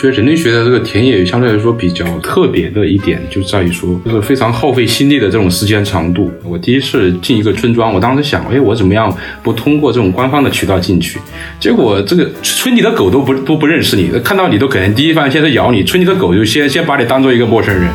觉得人类学的这个田野相对来说比较特别的一点，就在于说，就是非常耗费心力的这种时间长度。我第一次进一个村庄，我当时想，哎，我怎么样不通过这种官方的渠道进去？结果这个村里的狗都不都不认识你，看到你都可能第一反应先是咬你，村里的狗就先先把你当做一个陌生人。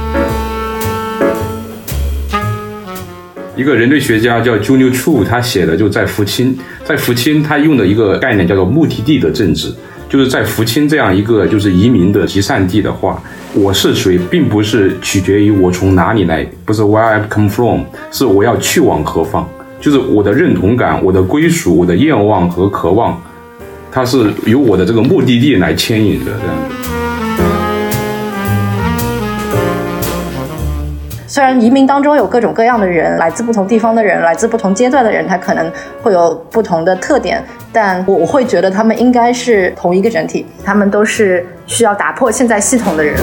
一个人类学家叫 Junio Chu，他写的就在福清，在福清他用的一个概念叫做目的地的政治。就是在福清这样一个就是移民的集散地的话，我是谁，并不是取决于我从哪里来，不是 where I come from，是我要去往何方，就是我的认同感、我的归属、我的愿望和渴望，它是由我的这个目的地来牵引的这样子。虽然移民当中有各种各样的人，来自不同地方的人，来自不同阶段的人，他可能会有不同的特点，但我会觉得他们应该是同一个整体，他们都是需要打破现在系统的人。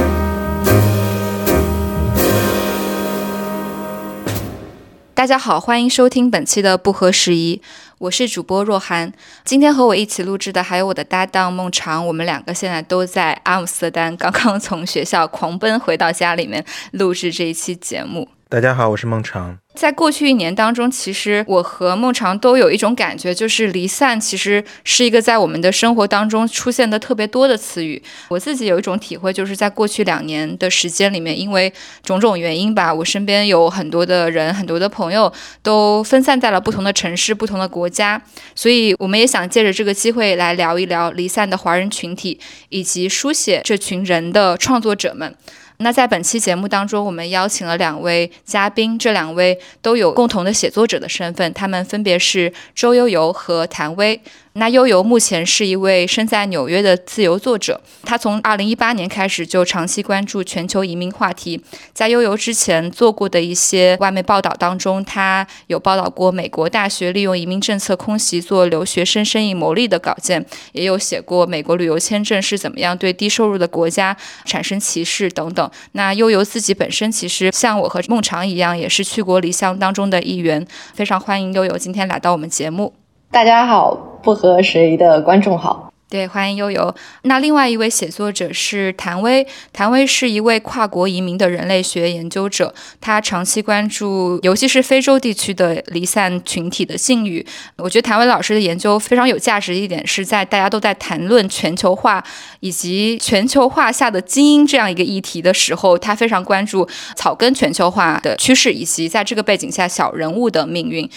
大家好，欢迎收听本期的不合时宜。我是主播若涵，今天和我一起录制的还有我的搭档孟长，我们两个现在都在阿姆斯特丹，刚刚从学校狂奔回到家里面录制这一期节目。大家好，我是孟长。在过去一年当中，其实我和孟长都有一种感觉，就是离散其实是一个在我们的生活当中出现的特别多的词语。我自己有一种体会，就是在过去两年的时间里面，因为种种原因吧，我身边有很多的人，很多的朋友都分散在了不同的城市、不同的国家，所以我们也想借着这个机会来聊一聊离散的华人群体，以及书写这群人的创作者们。那在本期节目当中，我们邀请了两位嘉宾，这两位都有共同的写作者的身份，他们分别是周悠悠和谭威。那悠悠目前是一位身在纽约的自由作者，他从二零一八年开始就长期关注全球移民话题。在悠悠之前做过的一些外媒报道当中，他有报道过美国大学利用移民政策空袭做留学生生意牟利的稿件，也有写过美国旅游签证是怎么样对低收入的国家产生歧视等等。那悠悠自己本身其实像我和孟尝一样，也是去国离乡当中的一员，非常欢迎悠悠今天来到我们节目。大家好，不合时宜的观众好。对，欢迎悠悠。那另外一位写作者是谭威，谭威是一位跨国移民的人类学研究者，他长期关注，尤其是非洲地区的离散群体的境遇。我觉得谭威老师的研究非常有价值一点，是在大家都在谈论全球化以及全球化下的精英这样一个议题的时候，他非常关注草根全球化的趋势，以及在这个背景下小人物的命运。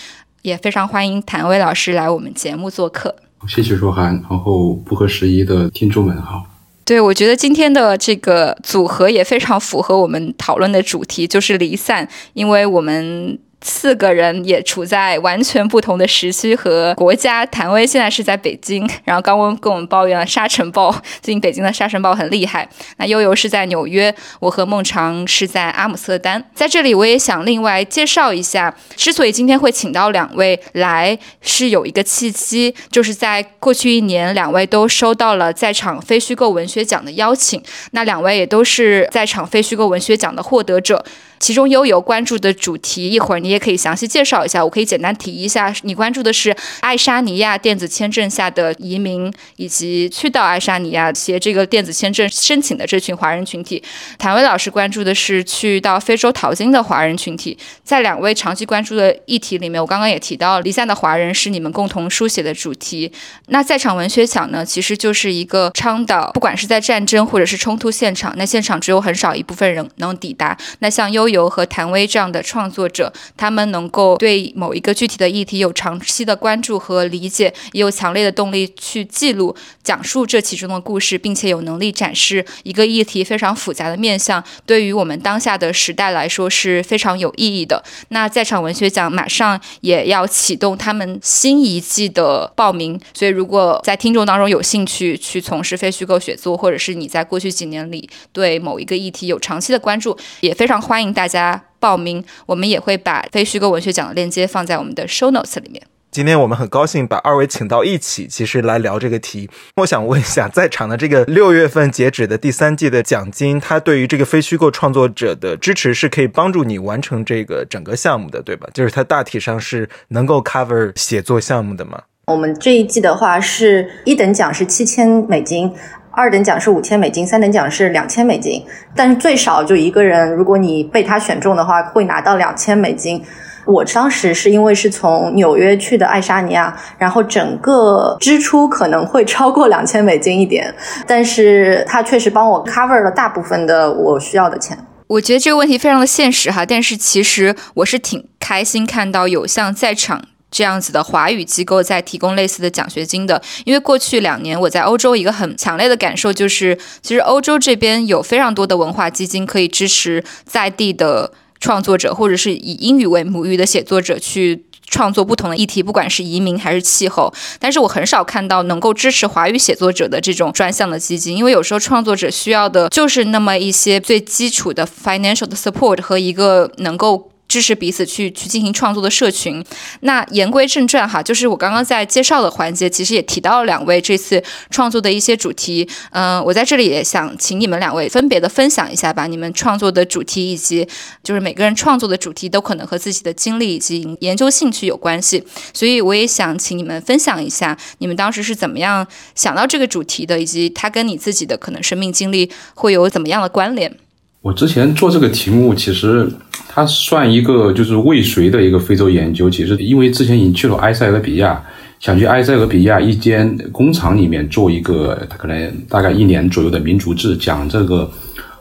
也非常欢迎谭威老师来我们节目做客。谢谢若涵，然后不合时宜的听众们好。对，我觉得今天的这个组合也非常符合我们讨论的主题，就是离散，因为我们。四个人也处在完全不同的时区和国家。谭威现在是在北京，然后刚刚跟我们抱怨了沙尘暴，最近北京的沙尘暴很厉害。那悠悠是在纽约，我和孟尝是在阿姆斯特丹。在这里，我也想另外介绍一下，之所以今天会请到两位来，是有一个契机，就是在过去一年，两位都收到了在场非虚构文学奖的邀请。那两位也都是在场非虚构文学奖的获得者。其中悠悠关注的主题，一会儿你也可以详细介绍一下。我可以简单提一下，你关注的是爱沙尼亚电子签证下的移民，以及去到爱沙尼亚写这个电子签证申请的这群华人群体。谭威老师关注的是去到非洲淘金的华人群体。在两位长期关注的议题里面，我刚刚也提到，离散的华人是你们共同书写的主题。那在场文学奖呢，其实就是一个倡导，不管是在战争或者是冲突现场，那现场只有很少一部分人能抵达。那像悠悠。游和谭威这样的创作者，他们能够对某一个具体的议题有长期的关注和理解，也有强烈的动力去记录、讲述这其中的故事，并且有能力展示一个议题非常复杂的面向，对于我们当下的时代来说是非常有意义的。那在场文学奖马上也要启动他们新一季的报名，所以如果在听众当中有兴趣去从事非虚构写作，或者是你在过去几年里对某一个议题有长期的关注，也非常欢迎大。家报名，我们也会把非虚构文学奖的链接放在我们的 show notes 里面。今天我们很高兴把二位请到一起，其实来聊这个题。我想问一下，在场的这个六月份截止的第三季的奖金，它对于这个非虚构创作者的支持是可以帮助你完成这个整个项目的，对吧？就是它大体上是能够 cover 写作项目的吗？我们这一季的话是一等奖是七千美金，二等奖是五千美金，三等奖是两千美金。但是最少就一个人，如果你被他选中的话，会拿到两千美金。我当时是因为是从纽约去的爱沙尼亚，然后整个支出可能会超过两千美金一点，但是他确实帮我 cover 了大部分的我需要的钱。我觉得这个问题非常的现实哈，但是其实我是挺开心看到有像在场这样子的华语机构在提供类似的奖学金的，因为过去两年我在欧洲一个很强烈的感受就是，其实欧洲这边有非常多的文化基金可以支持在地的。创作者，或者是以英语为母语的写作者去创作不同的议题，不管是移民还是气候。但是我很少看到能够支持华语写作者的这种专项的基金，因为有时候创作者需要的就是那么一些最基础的 financial 的 support 和一个能够。支持彼此去去进行创作的社群。那言归正传哈，就是我刚刚在介绍的环节，其实也提到了两位这次创作的一些主题。嗯，我在这里也想请你们两位分别的分享一下吧，你们创作的主题以及就是每个人创作的主题都可能和自己的经历以及研究兴趣有关系。所以我也想请你们分享一下，你们当时是怎么样想到这个主题的，以及它跟你自己的可能生命经历会有怎么样的关联。我之前做这个题目，其实它算一个就是未遂的一个非洲研究。其实因为之前已经去了埃塞俄比亚，想去埃塞俄比亚一间工厂里面做一个，可能大概一年左右的民族志，讲这个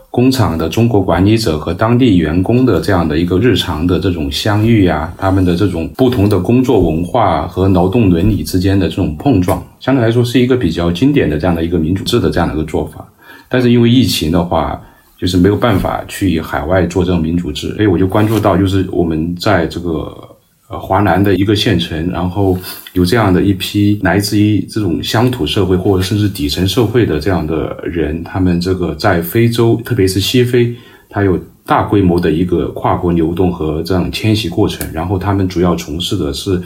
工厂的中国管理者和当地员工的这样的一个日常的这种相遇呀，他们的这种不同的工作文化和劳动伦理之间的这种碰撞，相对来说是一个比较经典的这样的一个民主制的这样的一个做法。但是因为疫情的话，就是没有办法去海外做这种民主制，所以我就关注到，就是我们在这个呃华南的一个县城，然后有这样的一批来自于这种乡土社会或者甚至底层社会的这样的人，他们这个在非洲，特别是西非，它有大规模的一个跨国流动和这样迁徙过程，然后他们主要从事的是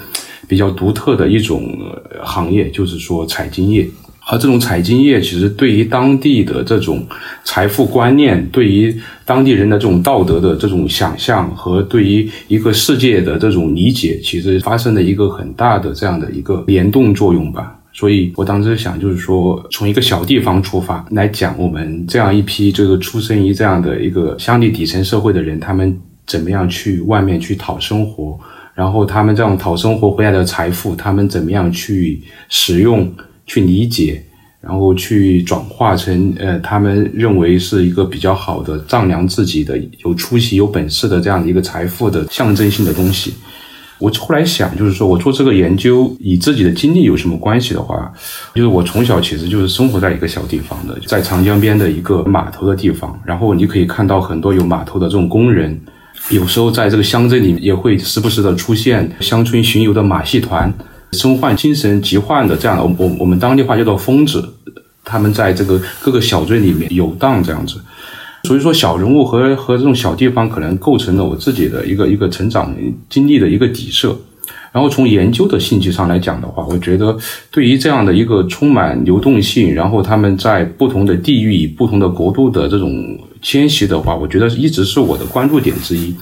比较独特的一种行业，就是说采金业。而这种采金业，其实对于当地的这种财富观念，对于当地人的这种道德的这种想象，和对于一个世界的这种理解，其实发生了一个很大的这样的一个联动作用吧。所以我当时想，就是说，从一个小地方出发来讲，我们这样一批这个出生于这样的一个乡里底层社会的人，他们怎么样去外面去讨生活，然后他们这样讨生活回来的财富，他们怎么样去使用。去理解，然后去转化成呃，他们认为是一个比较好的丈量自己的有出息、有本事的这样的一个财富的象征性的东西。我后来想，就是说我做这个研究，与自己的经历有什么关系的话，就是我从小其实就是生活在一个小地方的，在长江边的一个码头的地方，然后你可以看到很多有码头的这种工人，有时候在这个乡镇里也会时不时的出现乡村巡游的马戏团。身患精神疾患的这样的，我我们当地话叫做疯子，他们在这个各个小镇里面游荡这样子，所以说小人物和和这种小地方可能构成了我自己的一个一个成长经历的一个底色。然后从研究的兴趣上来讲的话，我觉得对于这样的一个充满流动性，然后他们在不同的地域、不同的国度的这种迁徙的话，我觉得一直是我的关注点之一。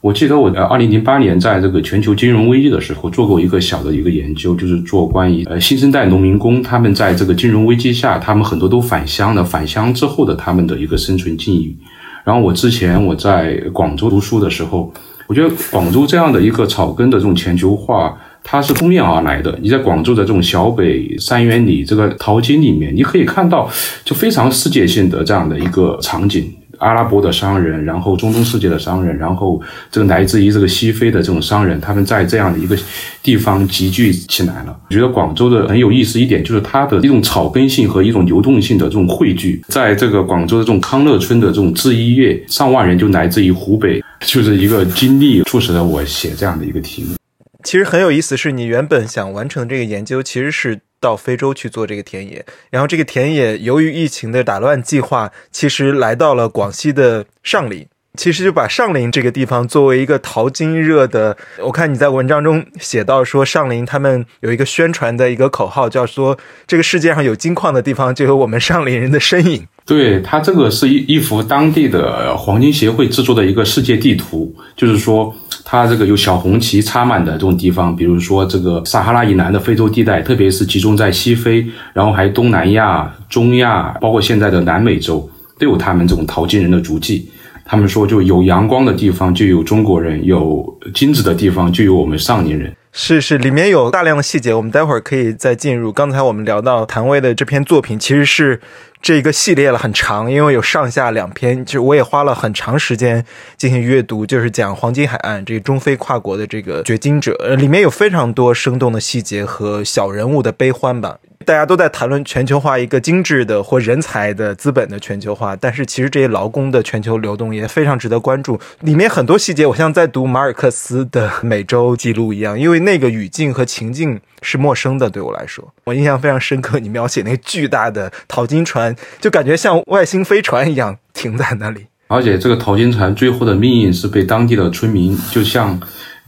我记得我呃，二零零八年在这个全球金融危机的时候做过一个小的一个研究，就是做关于呃新生代农民工他们在这个金融危机下，他们很多都返乡的，返乡之后的他们的一个生存境遇。然后我之前我在广州读书的时候，我觉得广州这样的一个草根的这种全球化，它是扑面而来的。你在广州的这种小北三元里这个淘金里面，你可以看到就非常世界性的这样的一个场景。阿拉伯的商人，然后中东世界的商人，然后这个来自于这个西非的这种商人，他们在这样的一个地方集聚起来了。我觉得广州的很有意思一点，就是它的一种草根性和一种流动性的这种汇聚。在这个广州的这种康乐村的这种制衣业，上万人就来自于湖北，就是一个经历促使了我写这样的一个题目。其实很有意思，是你原本想完成这个研究，其实是。到非洲去做这个田野，然后这个田野由于疫情的打乱计划，其实来到了广西的上林。其实就把上林这个地方作为一个淘金热的，我看你在文章中写到说，上林他们有一个宣传的一个口号，叫说这个世界上有金矿的地方就有我们上林人的身影。对，它这个是一一幅当地的黄金协会制作的一个世界地图，就是说它这个有小红旗插满的这种地方，比如说这个撒哈拉以南的非洲地带，特别是集中在西非，然后还东南亚、中亚，包括现在的南美洲，都有他们这种淘金人的足迹。他们说，就有阳光的地方就有中国人，有金子的地方就有我们上年人。是是，里面有大量的细节，我们待会儿可以再进入。刚才我们聊到谭威的这篇作品，其实是这个系列了很长，因为有上下两篇，就我也花了很长时间进行阅读，就是讲黄金海岸这个中非跨国的这个掘金者，呃，里面有非常多生动的细节和小人物的悲欢吧。大家都在谈论全球化一个精致的或人才的资本的全球化，但是其实这些劳工的全球流动也非常值得关注。里面很多细节，我像在读马尔克斯的《美洲记录》一样，因为那个语境和情境是陌生的，对我来说，我印象非常深刻。你描写那个巨大的淘金船，就感觉像外星飞船一样停在那里。而且这个淘金船最后的命运是被当地的村民就像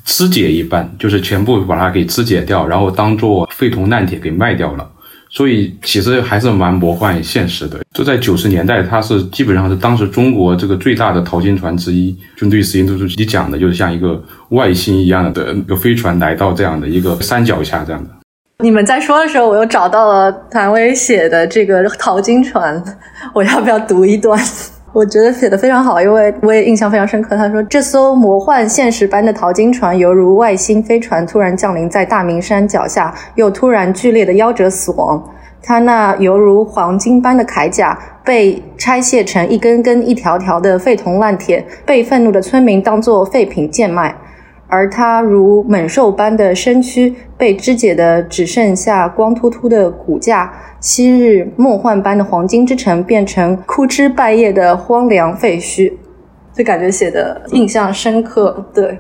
肢解一般，就是全部把它给肢解掉，然后当做废铜烂铁给卖掉了。所以其实还是蛮魔幻现实的。就在九十年代，它是基本上是当时中国这个最大的淘金船之一。军队实验都是你讲的，就是像一个外星一样的一个飞船来到这样的一个山脚下这样的。你们在说的时候，我又找到了谭维写的这个淘金船，我要不要读一段？我觉得写的非常好，因为我也印象非常深刻。他说：“这艘魔幻现实般的淘金船，犹如外星飞船突然降临在大明山脚下，又突然剧烈的夭折死亡。他那犹如黄金般的铠甲被拆卸成一根根、一条条的废铜烂铁，被愤怒的村民当作废品贱卖。”而它如猛兽般的身躯被肢解的只剩下光秃秃的骨架，昔日梦幻般的黄金之城变成枯枝败叶的荒凉废墟，就感觉写的印象深刻。对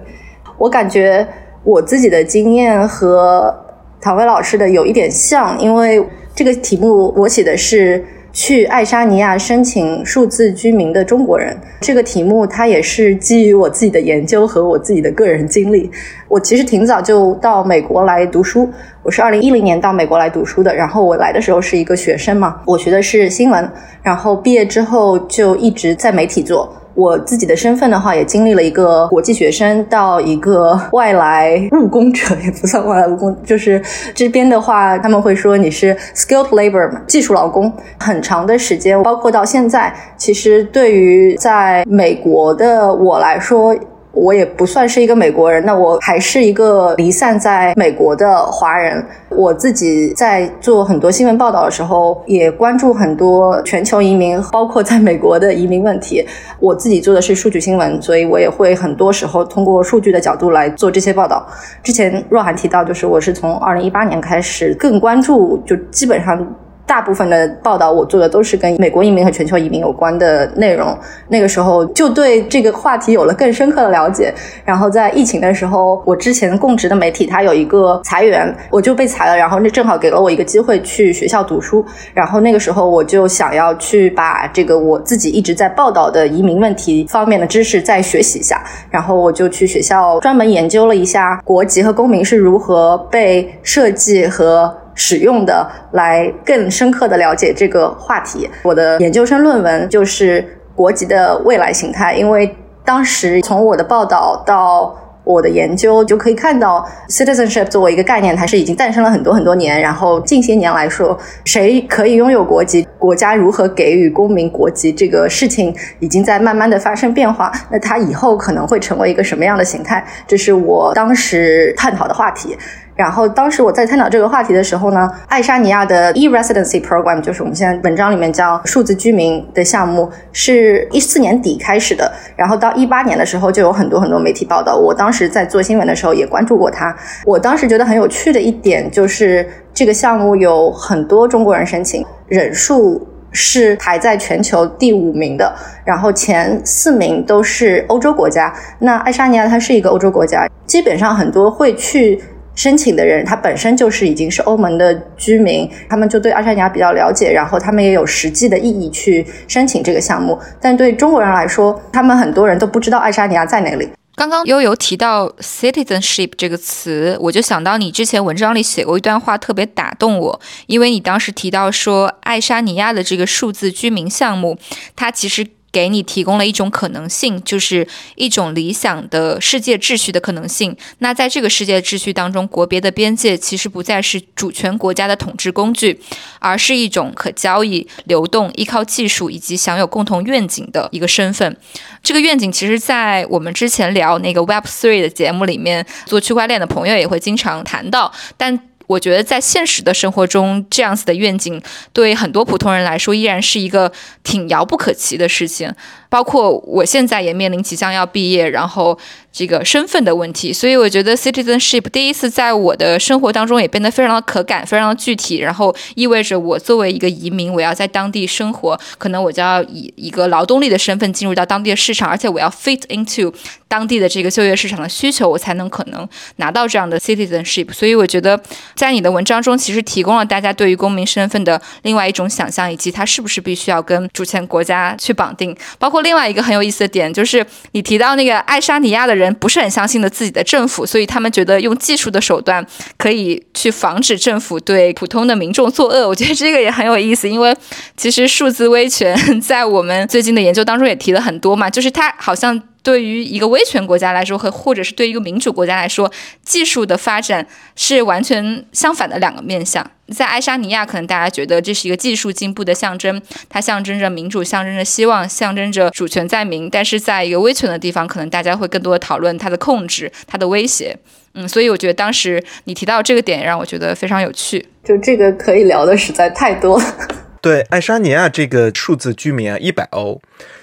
我感觉我自己的经验和唐薇老师的有一点像，因为这个题目我写的是。去爱沙尼亚申请数字居民的中国人，这个题目它也是基于我自己的研究和我自己的个人经历。我其实挺早就到美国来读书，我是二零一零年到美国来读书的。然后我来的时候是一个学生嘛，我学的是新闻，然后毕业之后就一直在媒体做。我自己的身份的话，也经历了一个国际学生到一个外来务工者，也不算外来务工，就是这边的话，他们会说你是 skilled labor 嘛，技术劳工。很长的时间，包括到现在，其实对于在美国的我来说。我也不算是一个美国人，那我还是一个离散在美国的华人。我自己在做很多新闻报道的时候，也关注很多全球移民，包括在美国的移民问题。我自己做的是数据新闻，所以我也会很多时候通过数据的角度来做这些报道。之前若涵提到，就是我是从二零一八年开始更关注，就基本上。大部分的报道我做的都是跟美国移民和全球移民有关的内容。那个时候就对这个话题有了更深刻的了解。然后在疫情的时候，我之前供职的媒体它有一个裁员，我就被裁了。然后那正好给了我一个机会去学校读书。然后那个时候我就想要去把这个我自己一直在报道的移民问题方面的知识再学习一下。然后我就去学校专门研究了一下国籍和公民是如何被设计和。使用的来更深刻的了解这个话题。我的研究生论文就是国籍的未来形态，因为当时从我的报道到我的研究就可以看到，citizenship 作为一个概念，它是已经诞生了很多很多年。然后近些年来说，谁可以拥有国籍，国家如何给予公民国籍，这个事情已经在慢慢的发生变化。那它以后可能会成为一个什么样的形态？这是我当时探讨的话题。然后当时我在探讨这个话题的时候呢，爱沙尼亚的 e-residency program 就是我们现在文章里面叫数字居民的项目，是一四年底开始的。然后到一八年的时候，就有很多很多媒体报道。我当时在做新闻的时候也关注过它。我当时觉得很有趣的一点就是，这个项目有很多中国人申请，人数是排在全球第五名的，然后前四名都是欧洲国家。那爱沙尼亚它是一个欧洲国家，基本上很多会去。申请的人他本身就是已经是欧盟的居民，他们就对爱沙尼亚比较了解，然后他们也有实际的意义去申请这个项目。但对中国人来说，他们很多人都不知道爱沙尼亚在哪里。刚刚悠悠提到 citizenship 这个词，我就想到你之前文章里写过一段话，特别打动我。因为你当时提到说，爱沙尼亚的这个数字居民项目，它其实。给你提供了一种可能性，就是一种理想的世界秩序的可能性。那在这个世界秩序当中，国别的边界其实不再是主权国家的统治工具，而是一种可交易、流动、依靠技术以及享有共同愿景的一个身份。这个愿景其实，在我们之前聊那个 Web Three 的节目里面，做区块链的朋友也会经常谈到，但。我觉得在现实的生活中，这样子的愿景对很多普通人来说，依然是一个挺遥不可及的事情。包括我现在也面临即将要毕业，然后这个身份的问题，所以我觉得 citizenship 第一次在我的生活当中也变得非常的可感，非常的具体，然后意味着我作为一个移民，我要在当地生活，可能我就要以一个劳动力的身份进入到当地的市场，而且我要 fit into 当地的这个就业市场的需求，我才能可能拿到这样的 citizenship。所以我觉得在你的文章中，其实提供了大家对于公民身份的另外一种想象，以及它是不是必须要跟主权国家去绑定，包括。另外一个很有意思的点就是，你提到那个爱沙尼亚的人不是很相信的自己的政府，所以他们觉得用技术的手段可以去防止政府对普通的民众作恶。我觉得这个也很有意思，因为其实数字威权在我们最近的研究当中也提了很多嘛，就是它好像。对于一个威权国家来说，和或者是对于一个民主国家来说，技术的发展是完全相反的两个面向。在爱沙尼亚，可能大家觉得这是一个技术进步的象征，它象征着民主，象征着希望，象征着主权在民。但是在一个威权的地方，可能大家会更多的讨论它的控制、它的威胁。嗯，所以我觉得当时你提到这个点，让我觉得非常有趣。就这个可以聊的实在太多。对，爱沙尼亚这个数字居民啊，一百欧。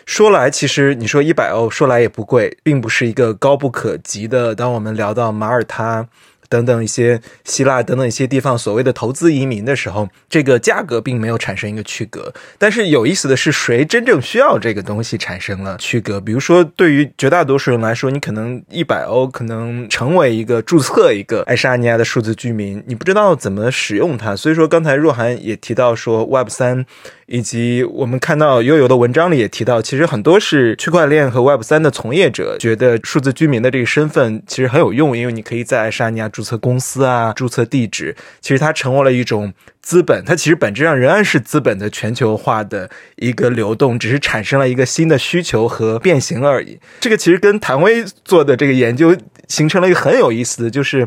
说来，其实你说一百欧，说来也不贵，并不是一个高不可及的。当我们聊到马耳他。等等一些希腊等等一些地方所谓的投资移民的时候，这个价格并没有产生一个区隔。但是有意思的是，谁真正需要这个东西产生了区隔？比如说，对于绝大多数人来说，你可能一百欧可能成为一个注册一个爱沙尼亚的数字居民，你不知道怎么使用它。所以说，刚才若涵也提到说，Web 三。以及我们看到悠悠的文章里也提到，其实很多是区块链和 Web 三的从业者觉得数字居民的这个身份其实很有用，因为你可以在爱沙尼亚注册公司啊，注册地址，其实它成为了一种资本，它其实本质上仍然是资本的全球化的一个流动，只是产生了一个新的需求和变形而已。这个其实跟谭威做的这个研究形成了一个很有意思的就是。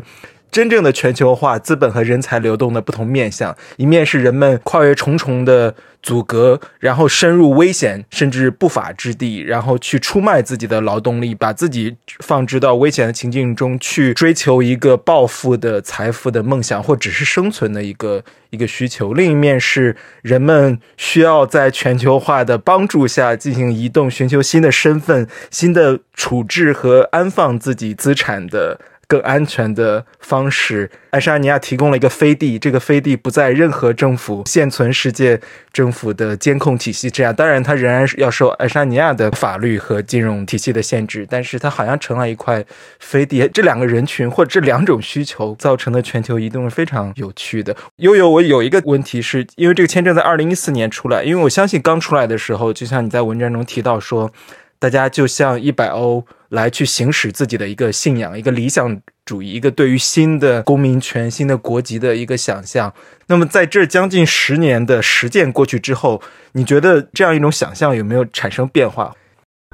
真正的全球化资本和人才流动的不同面向，一面是人们跨越重重的阻隔，然后深入危险甚至不法之地，然后去出卖自己的劳动力，把自己放置到危险的情境中去追求一个暴富的财富的梦想，或只是生存的一个一个需求。另一面是人们需要在全球化的帮助下进行移动，寻求新的身份、新的处置和安放自己资产的。更安全的方式，爱沙尼亚提供了一个飞地，这个飞地不在任何政府现存世界政府的监控体系之下，当然它仍然是要受爱沙尼亚的法律和金融体系的限制，但是它好像成了一块飞地。这两个人群或者这两种需求造成的全球移动是非常有趣的。悠悠，我有一个问题，是因为这个签证在二零一四年出来，因为我相信刚出来的时候，就像你在文章中提到说，大家就像一百欧。来去行使自己的一个信仰、一个理想主义、一个对于新的公民权、新的国籍的一个想象。那么，在这将近十年的实践过去之后，你觉得这样一种想象有没有产生变化？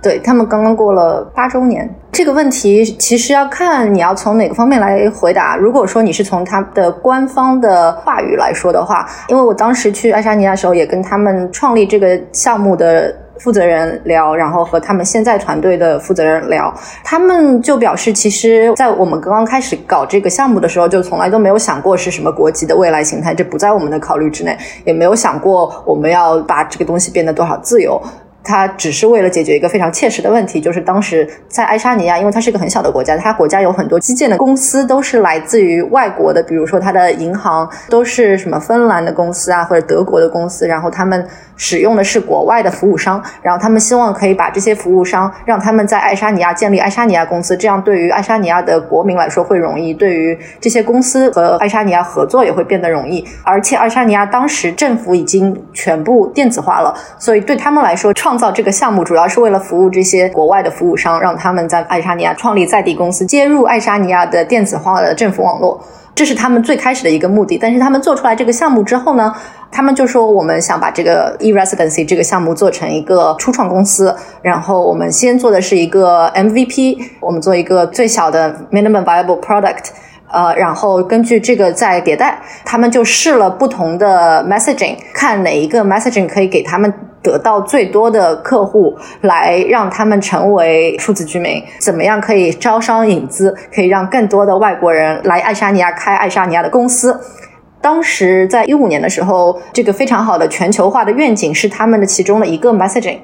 对他们刚刚过了八周年，这个问题其实要看你要从哪个方面来回答。如果说你是从他的官方的话语来说的话，因为我当时去爱沙尼亚的时候，也跟他们创立这个项目的。负责人聊，然后和他们现在团队的负责人聊，他们就表示，其实，在我们刚刚开始搞这个项目的时候，就从来都没有想过是什么国籍的未来形态，这不在我们的考虑之内，也没有想过我们要把这个东西变得多少自由。它只是为了解决一个非常切实的问题，就是当时在爱沙尼亚，因为它是一个很小的国家，它国家有很多基建的公司都是来自于外国的，比如说它的银行都是什么芬兰的公司啊，或者德国的公司，然后他们使用的是国外的服务商，然后他们希望可以把这些服务商让他们在爱沙尼亚建立爱沙尼亚公司，这样对于爱沙尼亚的国民来说会容易，对于这些公司和爱沙尼亚合作也会变得容易，而且爱沙尼亚当时政府已经全部电子化了，所以对他们来说创造这个项目主要是为了服务这些国外的服务商，让他们在爱沙尼亚创立在地公司，接入爱沙尼亚的电子化的政府网络。这是他们最开始的一个目的，但是他们做出来这个项目之后呢，他们就说我们想把这个 e-residency 这个项目做成一个初创公司，然后我们先做的是一个 MVP，我们做一个最小的 minimum viable product。呃，然后根据这个再迭代，他们就试了不同的 messaging，看哪一个 messaging 可以给他们得到最多的客户，来让他们成为数字居民。怎么样可以招商引资，可以让更多的外国人来爱沙尼亚开爱沙尼亚的公司？当时在一五年的时候，这个非常好的全球化的愿景是他们的其中的一个 messaging。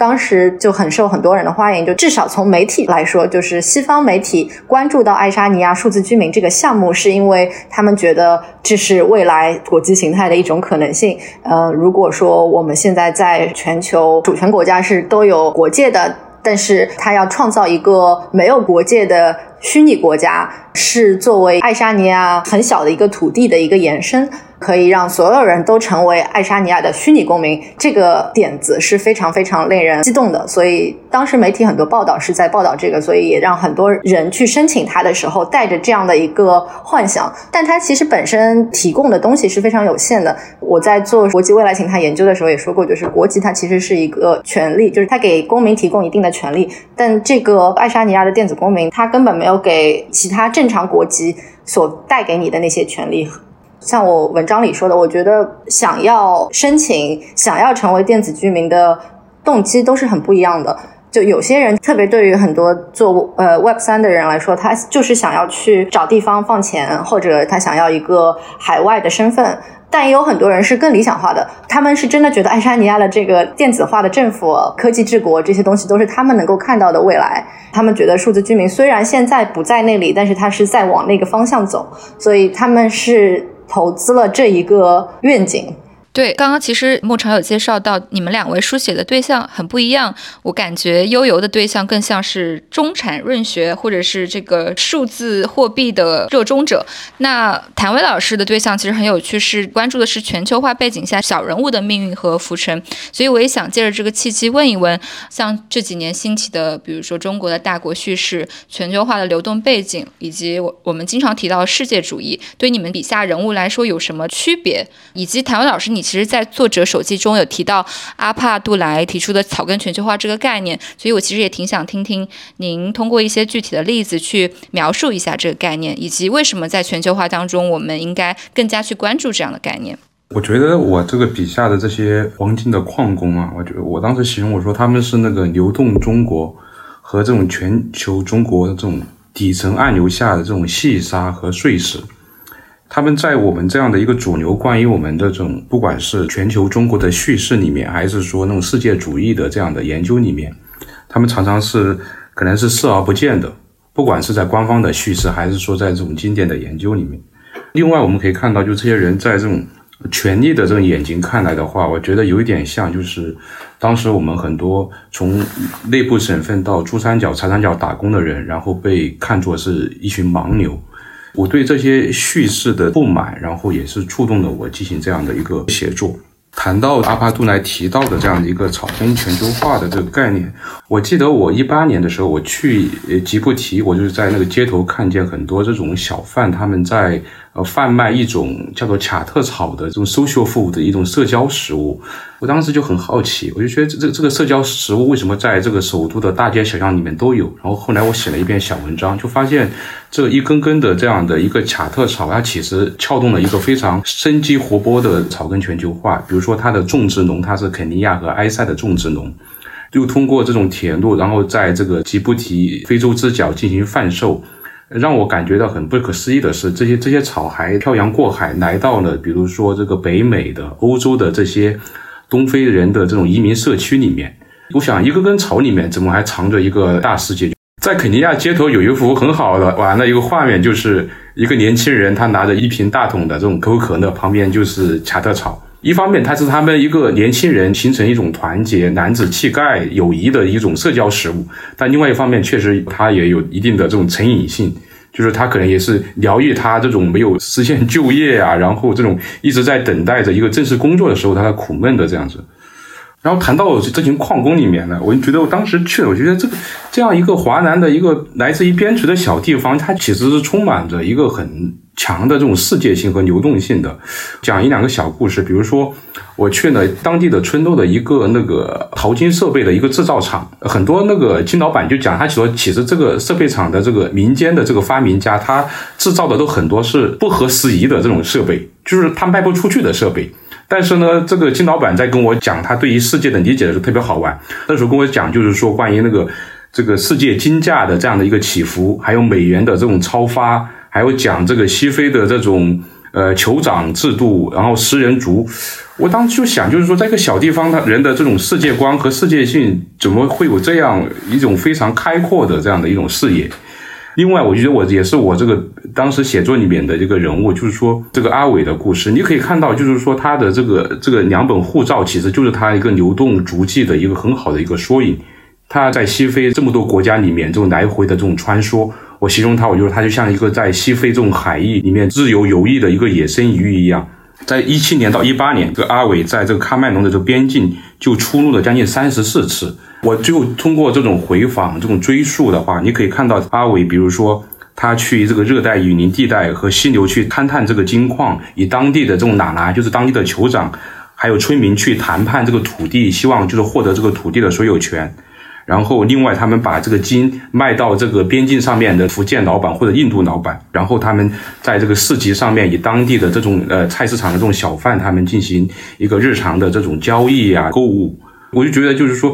当时就很受很多人的欢迎，就至少从媒体来说，就是西方媒体关注到爱沙尼亚数字居民这个项目，是因为他们觉得这是未来国际形态的一种可能性。呃，如果说我们现在在全球主权国家是都有国界的，但是他要创造一个没有国界的虚拟国家，是作为爱沙尼亚很小的一个土地的一个延伸。可以让所有人都成为爱沙尼亚的虚拟公民，这个点子是非常非常令人激动的。所以当时媒体很多报道是在报道这个，所以也让很多人去申请它的时候带着这样的一个幻想。但它其实本身提供的东西是非常有限的。我在做国际未来形态研究的时候也说过，就是国籍它其实是一个权利，就是它给公民提供一定的权利。但这个爱沙尼亚的电子公民，它根本没有有给其他正常国籍所带给你的那些权利。像我文章里说的，我觉得想要申请、想要成为电子居民的动机都是很不一样的。就有些人，特别对于很多做呃 Web 三的人来说，他就是想要去找地方放钱，或者他想要一个海外的身份。但也有很多人是更理想化的，他们是真的觉得爱沙尼亚的这个电子化的政府、科技治国这些东西都是他们能够看到的未来。他们觉得数字居民虽然现在不在那里，但是他是在往那个方向走，所以他们是。投资了这一个愿景。对，刚刚其实牧场有介绍到，你们两位书写的对象很不一样。我感觉悠游的对象更像是中产润学，或者是这个数字货币的热衷者。那谭威老师的对象其实很有趣，是关注的是全球化背景下小人物的命运和浮沉。所以我也想借着这个契机问一问，像这几年兴起的，比如说中国的大国叙事、全球化的流动背景，以及我我们经常提到的世界主义，对你们笔下人物来说有什么区别？以及谭威老师你。其实，在作者手记中有提到阿帕杜莱提出的草根全球化这个概念，所以我其实也挺想听听您通过一些具体的例子去描述一下这个概念，以及为什么在全球化当中，我们应该更加去关注这样的概念。我觉得我这个笔下的这些黄金的矿工啊，我觉得我当时形容我说他们是那个流动中国和这种全球中国的这种底层暗流下的这种细沙和碎石。他们在我们这样的一个主流关于我们的这种，不管是全球中国的叙事里面，还是说那种世界主义的这样的研究里面，他们常常是可能是视而不见的。不管是在官方的叙事，还是说在这种经典的研究里面。另外，我们可以看到，就这些人在这种权力的这种眼睛看来的话，我觉得有一点像，就是当时我们很多从内部省份到珠三角、长三角打工的人，然后被看作是一群盲流。我对这些叙事的不满，然后也是触动了我进行这样的一个写作。谈到阿帕杜来提到的这样的一个草根全球化的这个概念，我记得我一八年的时候我去吉布提，我就是在那个街头看见很多这种小贩，他们在。呃，贩卖一种叫做卡特草的这种 social food 的一种社交食物，我当时就很好奇，我就觉得这这这个社交食物为什么在这个首都的大街小巷里面都有？然后后来我写了一篇小文章，就发现这一根根的这样的一个卡特草，它其实撬动了一个非常生机活泼的草根全球化。比如说它的种植农，它是肯尼亚和埃塞的种植农，又通过这种铁路，然后在这个吉布提非洲之角进行贩售。让我感觉到很不可思议的是，这些这些草还漂洋过海来到了，比如说这个北美的、欧洲的这些东非人的这种移民社区里面。我想，一个根草里面怎么还藏着一个大世界？在肯尼亚街头有一幅很好的玩的一个画面，就是一个年轻人，他拿着一瓶大桶的这种可口可乐，旁边就是卡特草。一方面，它是他们一个年轻人形成一种团结、男子气概、友谊的一种社交食物；但另外一方面，确实它也有一定的这种成瘾性，就是它可能也是疗愈他这种没有实现就业啊，然后这种一直在等待着一个正式工作的时候他的苦闷的这样子。然后谈到这群矿工里面呢，我就觉得我当时去了，我觉得这个这样一个华南的一个来自于边陲的小地方，它其实是充满着一个很强的这种世界性和流动性的。讲一两个小故事，比如说我去了当地的春州的一个那个淘金设备的一个制造厂，很多那个金老板就讲，他说其实这个设备厂的这个民间的这个发明家，他制造的都很多是不合时宜的这种设备，就是他卖不出去的设备。但是呢，这个金老板在跟我讲他对于世界的理解的时候特别好玩。那时候跟我讲，就是说关于那个这个世界金价的这样的一个起伏，还有美元的这种超发，还有讲这个西非的这种呃酋长制度，然后食人族。我当时就想，就是说在一个小地方，他人的这种世界观和世界性，怎么会有这样一种非常开阔的这样的一种视野？另外，我觉得我也是我这个当时写作里面的这个人物，就是说这个阿伟的故事，你可以看到，就是说他的这个这个两本护照，其实就是他一个流动足迹的一个很好的一个缩影。他在西非这么多国家里面，这种来回的这种穿梭，我形容他，我觉得他就像一个在西非这种海域里面自由游弋的一个野生鱼一样。在一七年到一八年，这个阿伟在这个喀麦隆的这个边境就出入了将近三十四次。我就通过这种回访、这种追溯的话，你可以看到阿伟，比如说他去这个热带雨林地带和溪流去勘探这个金矿，与当地的这种哪拿，就是当地的酋长，还有村民去谈判这个土地，希望就是获得这个土地的所有权。然后另外他们把这个金卖到这个边境上面的福建老板或者印度老板，然后他们在这个市集上面以当地的这种呃菜市场的这种小贩，他们进行一个日常的这种交易啊、购物。我就觉得，就是说，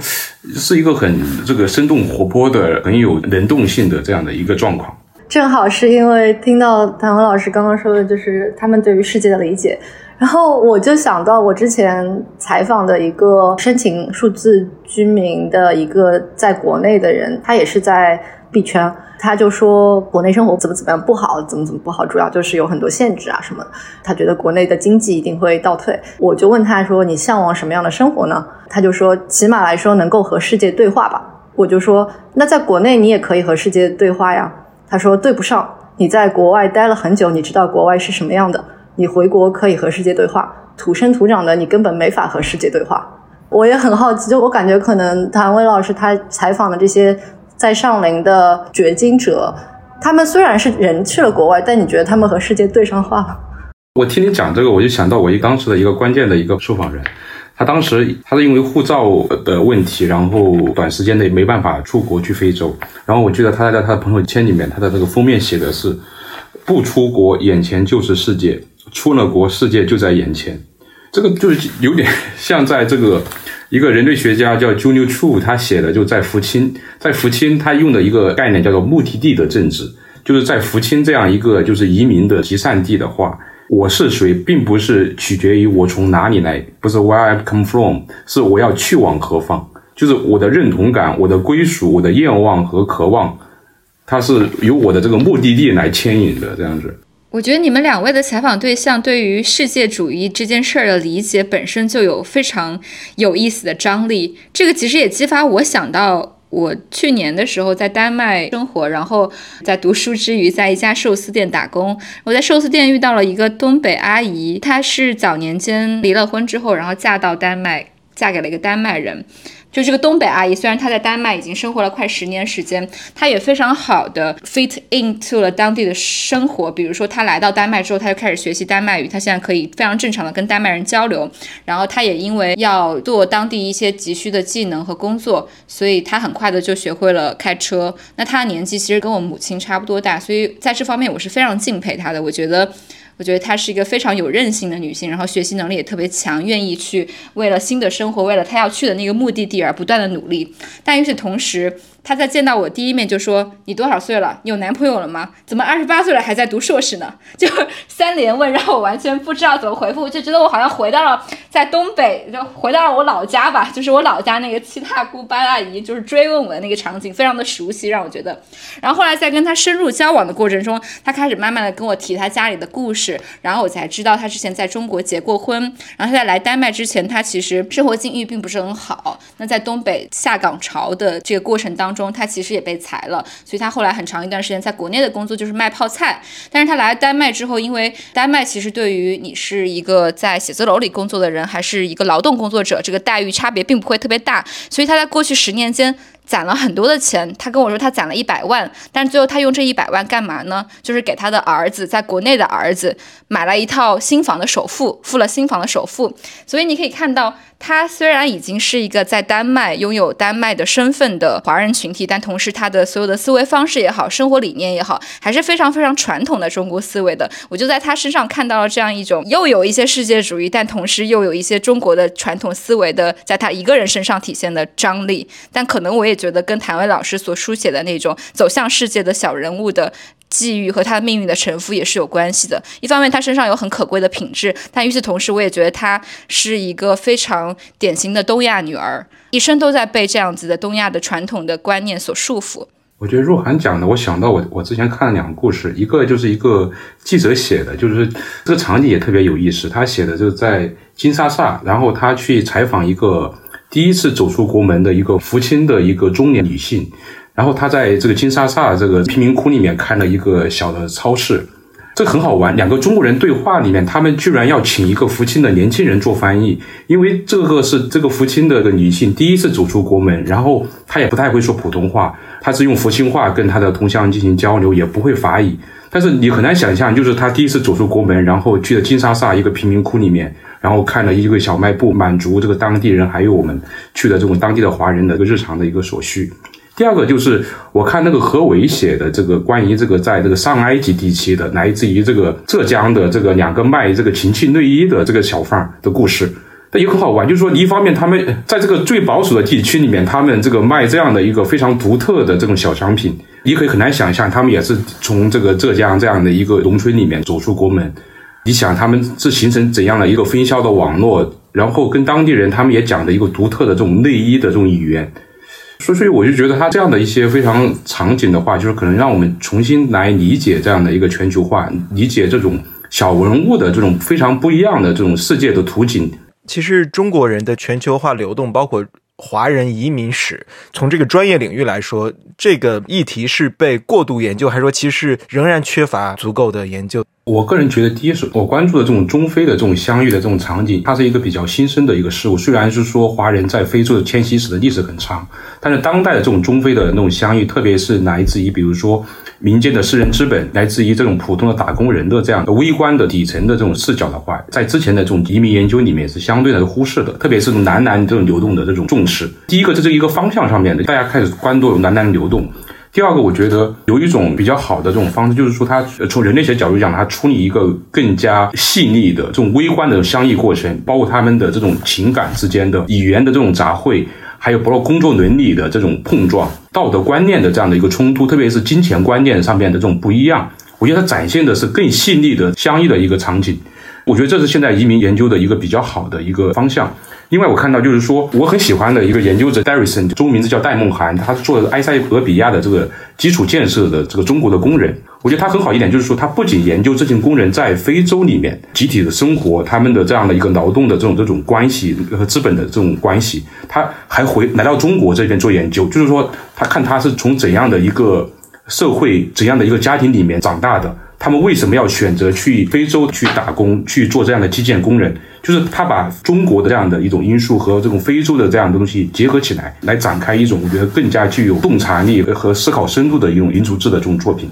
是一个很这个生动活泼的、很有能动性的这样的一个状况。正好是因为听到谭文老师刚刚说的，就是他们对于世界的理解，然后我就想到我之前采访的一个申请数字居民的一个在国内的人，他也是在币圈。他就说国内生活怎么怎么样不好，怎么怎么不好，主要就是有很多限制啊什么的。他觉得国内的经济一定会倒退。我就问他说：“你向往什么样的生活呢？”他就说：“起码来说能够和世界对话吧。”我就说：“那在国内你也可以和世界对话呀。”他说：“对不上，你在国外待了很久，你知道国外是什么样的。你回国可以和世界对话，土生土长的你根本没法和世界对话。”我也很好奇，就我感觉可能谭威老师他采访的这些。在上林的掘金者，他们虽然是人去了国外，但你觉得他们和世界对上话吗？我听你讲这个，我就想到我一当时的一个关键的一个受访人，他当时他是因为护照的问题，然后短时间内没办法出国去非洲，然后我记得他在他的朋友圈里面，他的那个封面写的是“不出国，眼前就是世界；出了国，世界就在眼前”。这个就是有点 像在这个。一个人类学家叫 Junio Chu，他写的就在福清，在福清他用的一个概念叫做目的地的政治，就是在福清这样一个就是移民的集散地的话，我是谁，并不是取决于我从哪里来，不是 Where I come from，是我要去往何方，就是我的认同感、我的归属、我的愿望和渴望，它是由我的这个目的地来牵引的，这样子。我觉得你们两位的采访对象对于世界主义这件事儿的理解本身就有非常有意思的张力。这个其实也激发我想到，我去年的时候在丹麦生活，然后在读书之余在一家寿司店打工。我在寿司店遇到了一个东北阿姨，她是早年间离了婚之后，然后嫁到丹麦，嫁给了一个丹麦人。就这个东北阿姨，虽然她在丹麦已经生活了快十年时间，她也非常好的 fit into 了当地的生活。比如说，她来到丹麦之后，她就开始学习丹麦语，她现在可以非常正常的跟丹麦人交流。然后，她也因为要做当地一些急需的技能和工作，所以她很快的就学会了开车。那她的年纪其实跟我母亲差不多大，所以在这方面我是非常敬佩她的。我觉得。我觉得她是一个非常有韧性的女性，然后学习能力也特别强，愿意去为了新的生活，为了她要去的那个目的地而不断的努力。但与此同时，他在见到我第一面就说：“你多少岁了？你有男朋友了吗？怎么二十八岁了还在读硕士呢？” 就三连问，让我完全不知道怎么回复，就觉得我好像回到了在东北，就回到了我老家吧，就是我老家那个七大姑八大姨，就是追问我的那个场景，非常的熟悉，让我觉得。然后后来在跟他深入交往的过程中，他开始慢慢的跟我提他家里的故事，然后我才知道他之前在中国结过婚，然后他在来丹麦之前，他其实生活境遇并不是很好。那在东北下岗潮的这个过程当中。中，他其实也被裁了，所以他后来很长一段时间在国内的工作就是卖泡菜。但是他来丹麦之后，因为丹麦其实对于你是一个在写字楼里工作的人，还是一个劳动工作者，这个待遇差别并不会特别大，所以他在过去十年间。攒了很多的钱，他跟我说他攒了一百万，但最后他用这一百万干嘛呢？就是给他的儿子，在国内的儿子买了一套新房的首付，付了新房的首付。所以你可以看到。他虽然已经是一个在丹麦拥有丹麦的身份的华人群体，但同时他的所有的思维方式也好，生活理念也好，还是非常非常传统的中国思维的。我就在他身上看到了这样一种又有一些世界主义，但同时又有一些中国的传统思维的，在他一个人身上体现的张力。但可能我也觉得跟谭维老师所书写的那种走向世界的小人物的。际遇和他命运的沉浮也是有关系的。一方面，他身上有很可贵的品质，但与此同时，我也觉得他是一个非常典型的东亚女儿，一生都在被这样子的东亚的传统的观念所束缚。我觉得若涵讲的，我想到我我之前看了两个故事，一个就是一个记者写的，就是这个场景也特别有意思。他写的就是在金沙萨，然后他去采访一个第一次走出国门的一个福清的一个中年女性。然后她在这个金沙萨这个贫民窟里面开了一个小的超市，这很好玩。两个中国人对话里面，他们居然要请一个福清的年轻人做翻译，因为这个是这个福清的女性第一次走出国门，然后她也不太会说普通话，她是用福清话跟她的同乡进行交流，也不会法语。但是你很难想象，就是她第一次走出国门，然后去了金沙萨一个贫民窟里面，然后看了一个小卖部，满足这个当地人还有我们去的这种当地的华人的一个日常的一个所需。第二个就是我看那个何伟写的这个关于这个在这个上埃及地区的来自于这个浙江的这个两个卖这个情趣内衣的这个小贩的故事，那也很好玩。就是说，一方面他们在这个最保守的地区里面，他们这个卖这样的一个非常独特的这种小商品，你可以很难想象，他们也是从这个浙江这样的一个农村里面走出国门。你想他们是形成怎样的一个分销的网络，然后跟当地人他们也讲的一个独特的这种内衣的这种语言。所以，所以我就觉得他这样的一些非常场景的话，就是可能让我们重新来理解这样的一个全球化，理解这种小文物的这种非常不一样的这种世界的图景。其实，中国人的全球化流动，包括华人移民史，从这个专业领域来说，这个议题是被过度研究，还是说其实仍然缺乏足够的研究？我个人觉得，第一是，我关注的这种中非的这种相遇的这种场景，它是一个比较新生的一个事物。虽然是说华人在非洲的迁徙史的历史很长，但是当代的这种中非的那种相遇，特别是来自于比如说民间的私人资本，来自于这种普通的打工人的这样的微观的底层的这种视角的话，在之前的这种移民研究里面是相对的忽视的，特别是男男这种流动的这种重视。第一个，这是一个方向上面的，大家开始关注男男流动。第二个，我觉得有一种比较好的这种方式，就是说，它从人类学角度讲，它处理一个更加细腻的这种微观的相异过程，包括他们的这种情感之间的语言的这种杂烩，还有包括工作伦理的这种碰撞、道德观念的这样的一个冲突，特别是金钱观念上面的这种不一样，我觉得它展现的是更细腻的相应的一个场景。我觉得这是现在移民研究的一个比较好的一个方向。另外，我看到就是说，我很喜欢的一个研究者 Darrison，中文名字叫戴梦涵，他是做埃塞俄比亚的这个基础建设的这个中国的工人。我觉得他很好一点，就是说他不仅研究这群工人在非洲里面集体的生活，他们的这样的一个劳动的这种这种关系和资本的这种关系，他还回来到中国这边做研究，就是说他看他是从怎样的一个社会、怎样的一个家庭里面长大的。他们为什么要选择去非洲去打工去做这样的基建工人？就是他把中国的这样的一种因素和这种非洲的这样的东西结合起来，来展开一种我觉得更加具有洞察力和思考深度的一种民族志的这种作品。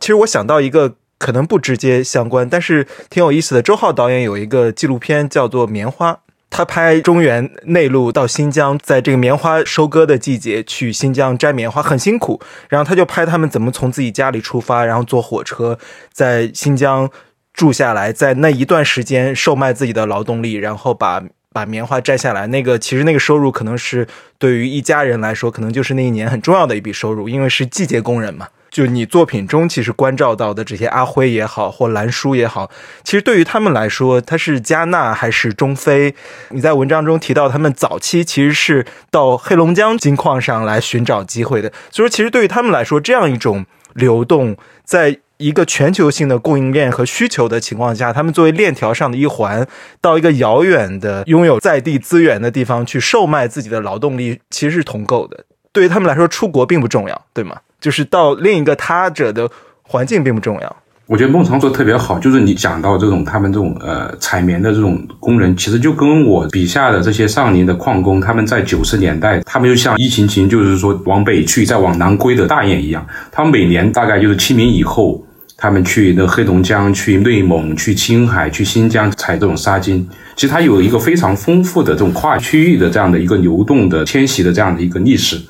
其实我想到一个可能不直接相关，但是挺有意思的。周浩导演有一个纪录片叫做《棉花》。他拍中原内陆到新疆，在这个棉花收割的季节去新疆摘棉花很辛苦，然后他就拍他们怎么从自己家里出发，然后坐火车在新疆住下来，在那一段时间售卖自己的劳动力，然后把把棉花摘下来。那个其实那个收入可能是对于一家人来说，可能就是那一年很重要的一笔收入，因为是季节工人嘛。就你作品中其实关照到的这些阿辉也好，或兰叔也好，其实对于他们来说，他是加纳还是中非？你在文章中提到，他们早期其实是到黑龙江金矿上来寻找机会的。所以说，其实对于他们来说，这样一种流动，在一个全球性的供应链和需求的情况下，他们作为链条上的一环，到一个遥远的拥有在地资源的地方去售卖自己的劳动力，其实是同构的。对于他们来说，出国并不重要，对吗？就是到另一个他者的环境并不重要。我觉得孟尝说特别好，就是你讲到这种他们这种呃采棉的这种工人，其实就跟我笔下的这些上林的矿工，他们在九十年代，他们就像疫情情，就是说往北去再往南归的大雁一样，他们每年大概就是清明以后，他们去那黑龙江、去内蒙、去青海、去新疆采这种沙金。其实它有一个非常丰富的这种跨区域的这样的一个流动的迁徙的这样的一个历史。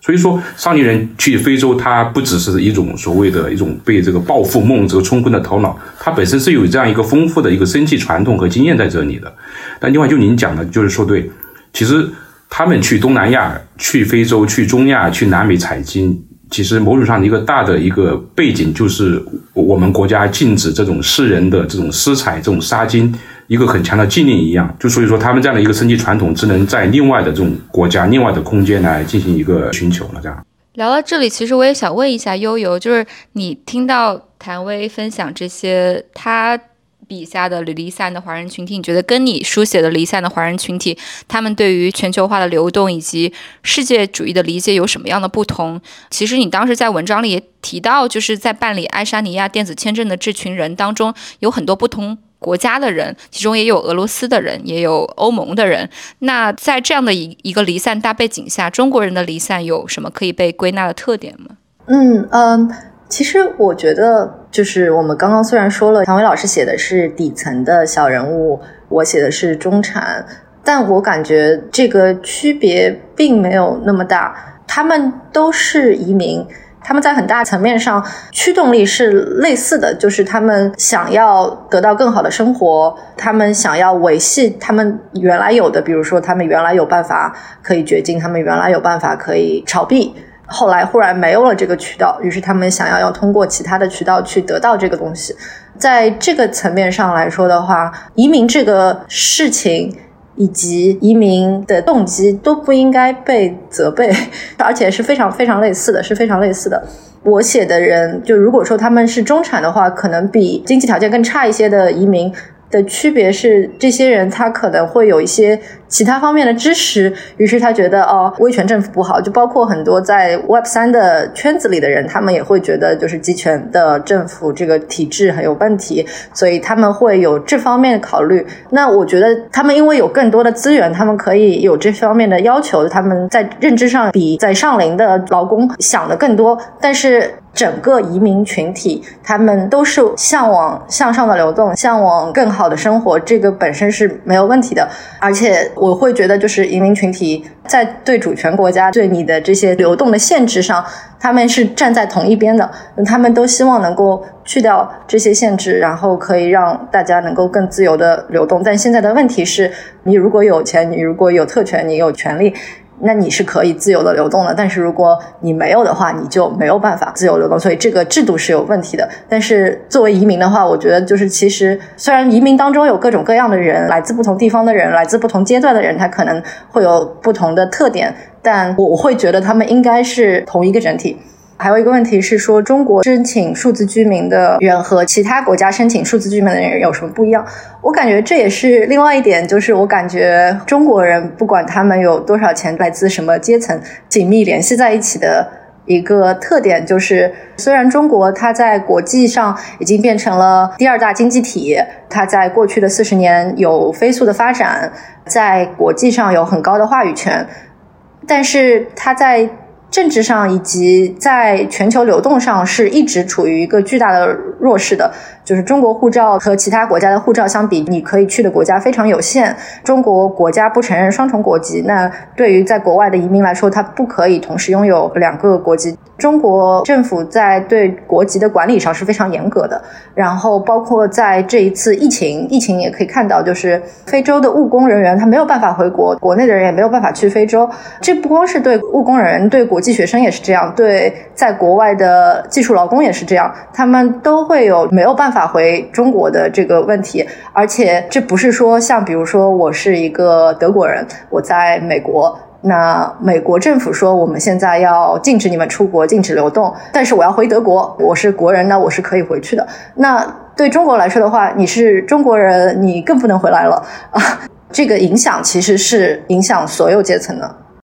所以说，上林人去非洲，他不只是一种所谓的一种被这个暴富梦这个冲昏的头脑，他本身是有这样一个丰富的一个生计传统和经验在这里的。但另外，就您讲的，就是说对，其实他们去东南亚、去非洲、去中亚、去南美采金，其实某种上一个大的一个背景，就是我们国家禁止这种私人的这种私采、这种杀金。一个很强的禁令一样，就所以说他们这样的一个升级传统，只能在另外的这种国家、另外的空间来进行一个寻求了。这样聊到这里，其实我也想问一下悠悠，就是你听到谭威分享这些他笔下的离散的华人群体，你觉得跟你书写的离散的华人群体，他们对于全球化的流动以及世界主义的理解有什么样的不同？其实你当时在文章里也提到，就是在办理爱沙尼亚电子签证的这群人当中，有很多不同。国家的人，其中也有俄罗斯的人，也有欧盟的人。那在这样的一一个离散大背景下，中国人的离散有什么可以被归纳的特点吗？嗯嗯，其实我觉得，就是我们刚刚虽然说了，唐伟老师写的是底层的小人物，我写的是中产，但我感觉这个区别并没有那么大，他们都是移民。他们在很大层面上驱动力是类似的，就是他们想要得到更好的生活，他们想要维系他们原来有的，比如说他们原来有办法可以掘金，他们原来有办法可以炒币，后来忽然没有了这个渠道，于是他们想要要通过其他的渠道去得到这个东西。在这个层面上来说的话，移民这个事情。以及移民的动机都不应该被责备，而且是非常非常类似的，是非常类似的。我写的人，就如果说他们是中产的话，可能比经济条件更差一些的移民。的区别是，这些人他可能会有一些其他方面的知识，于是他觉得哦，威权政府不好。就包括很多在 Web 三的圈子里的人，他们也会觉得就是集权的政府这个体制很有问题，所以他们会有这方面的考虑。那我觉得他们因为有更多的资源，他们可以有这方面的要求，他们在认知上比在上林的劳工想的更多，但是。整个移民群体，他们都是向往向上的流动，向往更好的生活，这个本身是没有问题的。而且我会觉得，就是移民群体在对主权国家对你的这些流动的限制上，他们是站在同一边的。他们都希望能够去掉这些限制，然后可以让大家能够更自由的流动。但现在的问题是，你如果有钱，你如果有特权，你有权利。那你是可以自由的流动的，但是如果你没有的话，你就没有办法自由流动，所以这个制度是有问题的。但是作为移民的话，我觉得就是其实虽然移民当中有各种各样的人，来自不同地方的人，来自不同阶段的人，他可能会有不同的特点，但我会觉得他们应该是同一个整体。还有一个问题是说，中国申请数字居民的人和其他国家申请数字居民的人有什么不一样？我感觉这也是另外一点，就是我感觉中国人不管他们有多少钱，来自什么阶层，紧密联系在一起的一个特点就是，虽然中国它在国际上已经变成了第二大经济体，它在过去的四十年有飞速的发展，在国际上有很高的话语权，但是它在。政治上以及在全球流动上是一直处于一个巨大的弱势的，就是中国护照和其他国家的护照相比，你可以去的国家非常有限。中国国家不承认双重国籍，那对于在国外的移民来说，他不可以同时拥有两个国籍。中国政府在对国籍的管理上是非常严格的，然后包括在这一次疫情，疫情也可以看到，就是非洲的务工人员他没有办法回国，国内的人也没有办法去非洲。这不光是对务工人员，对国际学生也是这样，对在国外的技术劳工也是这样，他们都会有没有办法回中国的这个问题。而且这不是说像比如说我是一个德国人，我在美国。那美国政府说，我们现在要禁止你们出国，禁止流动。但是我要回德国，我是国人，那我是可以回去的。那对中国来说的话，你是中国人，你更不能回来了啊！这个影响其实是影响所有阶层的。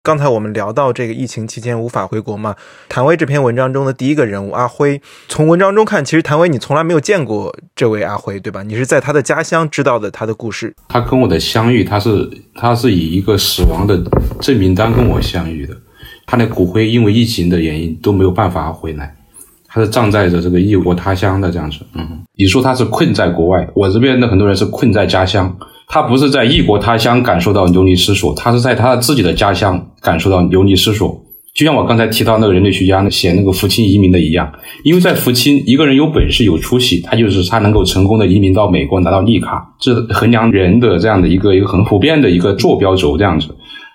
刚才我们聊到这个疫情期间无法回国嘛，谭威这篇文章中的第一个人物阿辉，从文章中看，其实谭威你从来没有见过这位阿辉，对吧？你是在他的家乡知道的他的故事。他跟我的相遇，他是他是以一个死亡的证明单跟我相遇的，他的骨灰因为疫情的原因都没有办法回来。他是葬在着这个异国他乡的这样子，嗯，你说他是困在国外，我这边的很多人是困在家乡，他不是在异国他乡感受到流离失所，他是在他自己的家乡感受到流离失所。就像我刚才提到那个人类学家写那个福清移民的一样，因为在福清，一个人有本事有出息，他就是他能够成功的移民到美国拿到绿卡，这衡量人的这样的一个一个很普遍的一个坐标轴这样子。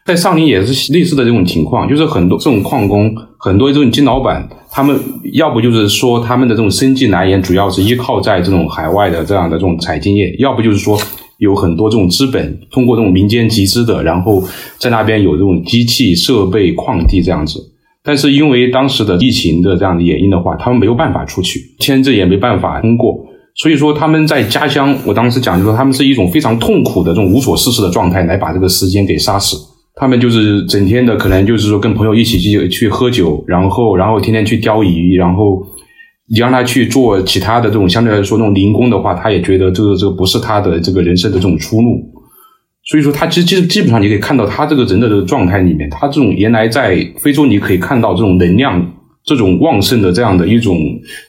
在上林也是类似的这种情况，就是很多这种矿工，很多这种金老板，他们要不就是说他们的这种生计来源主要是依靠在这种海外的这样的这种采金业，要不就是说有很多这种资本通过这种民间集资的，然后在那边有这种机器设备、矿地这样子。但是因为当时的疫情的这样的原因的话，他们没有办法出去，签证也没办法通过，所以说他们在家乡，我当时讲就说他们是一种非常痛苦的这种无所事事的状态，来把这个时间给杀死。他们就是整天的，可能就是说跟朋友一起去去喝酒，然后然后天天去钓鱼，然后你让他去做其他的这种相对来说那种零工的话，他也觉得这个这个不是他的这个人生的这种出路。所以说，他其实基基本上你可以看到他这个人的这个状态里面，他这种原来在非洲你可以看到这种能量、这种旺盛的这样的一种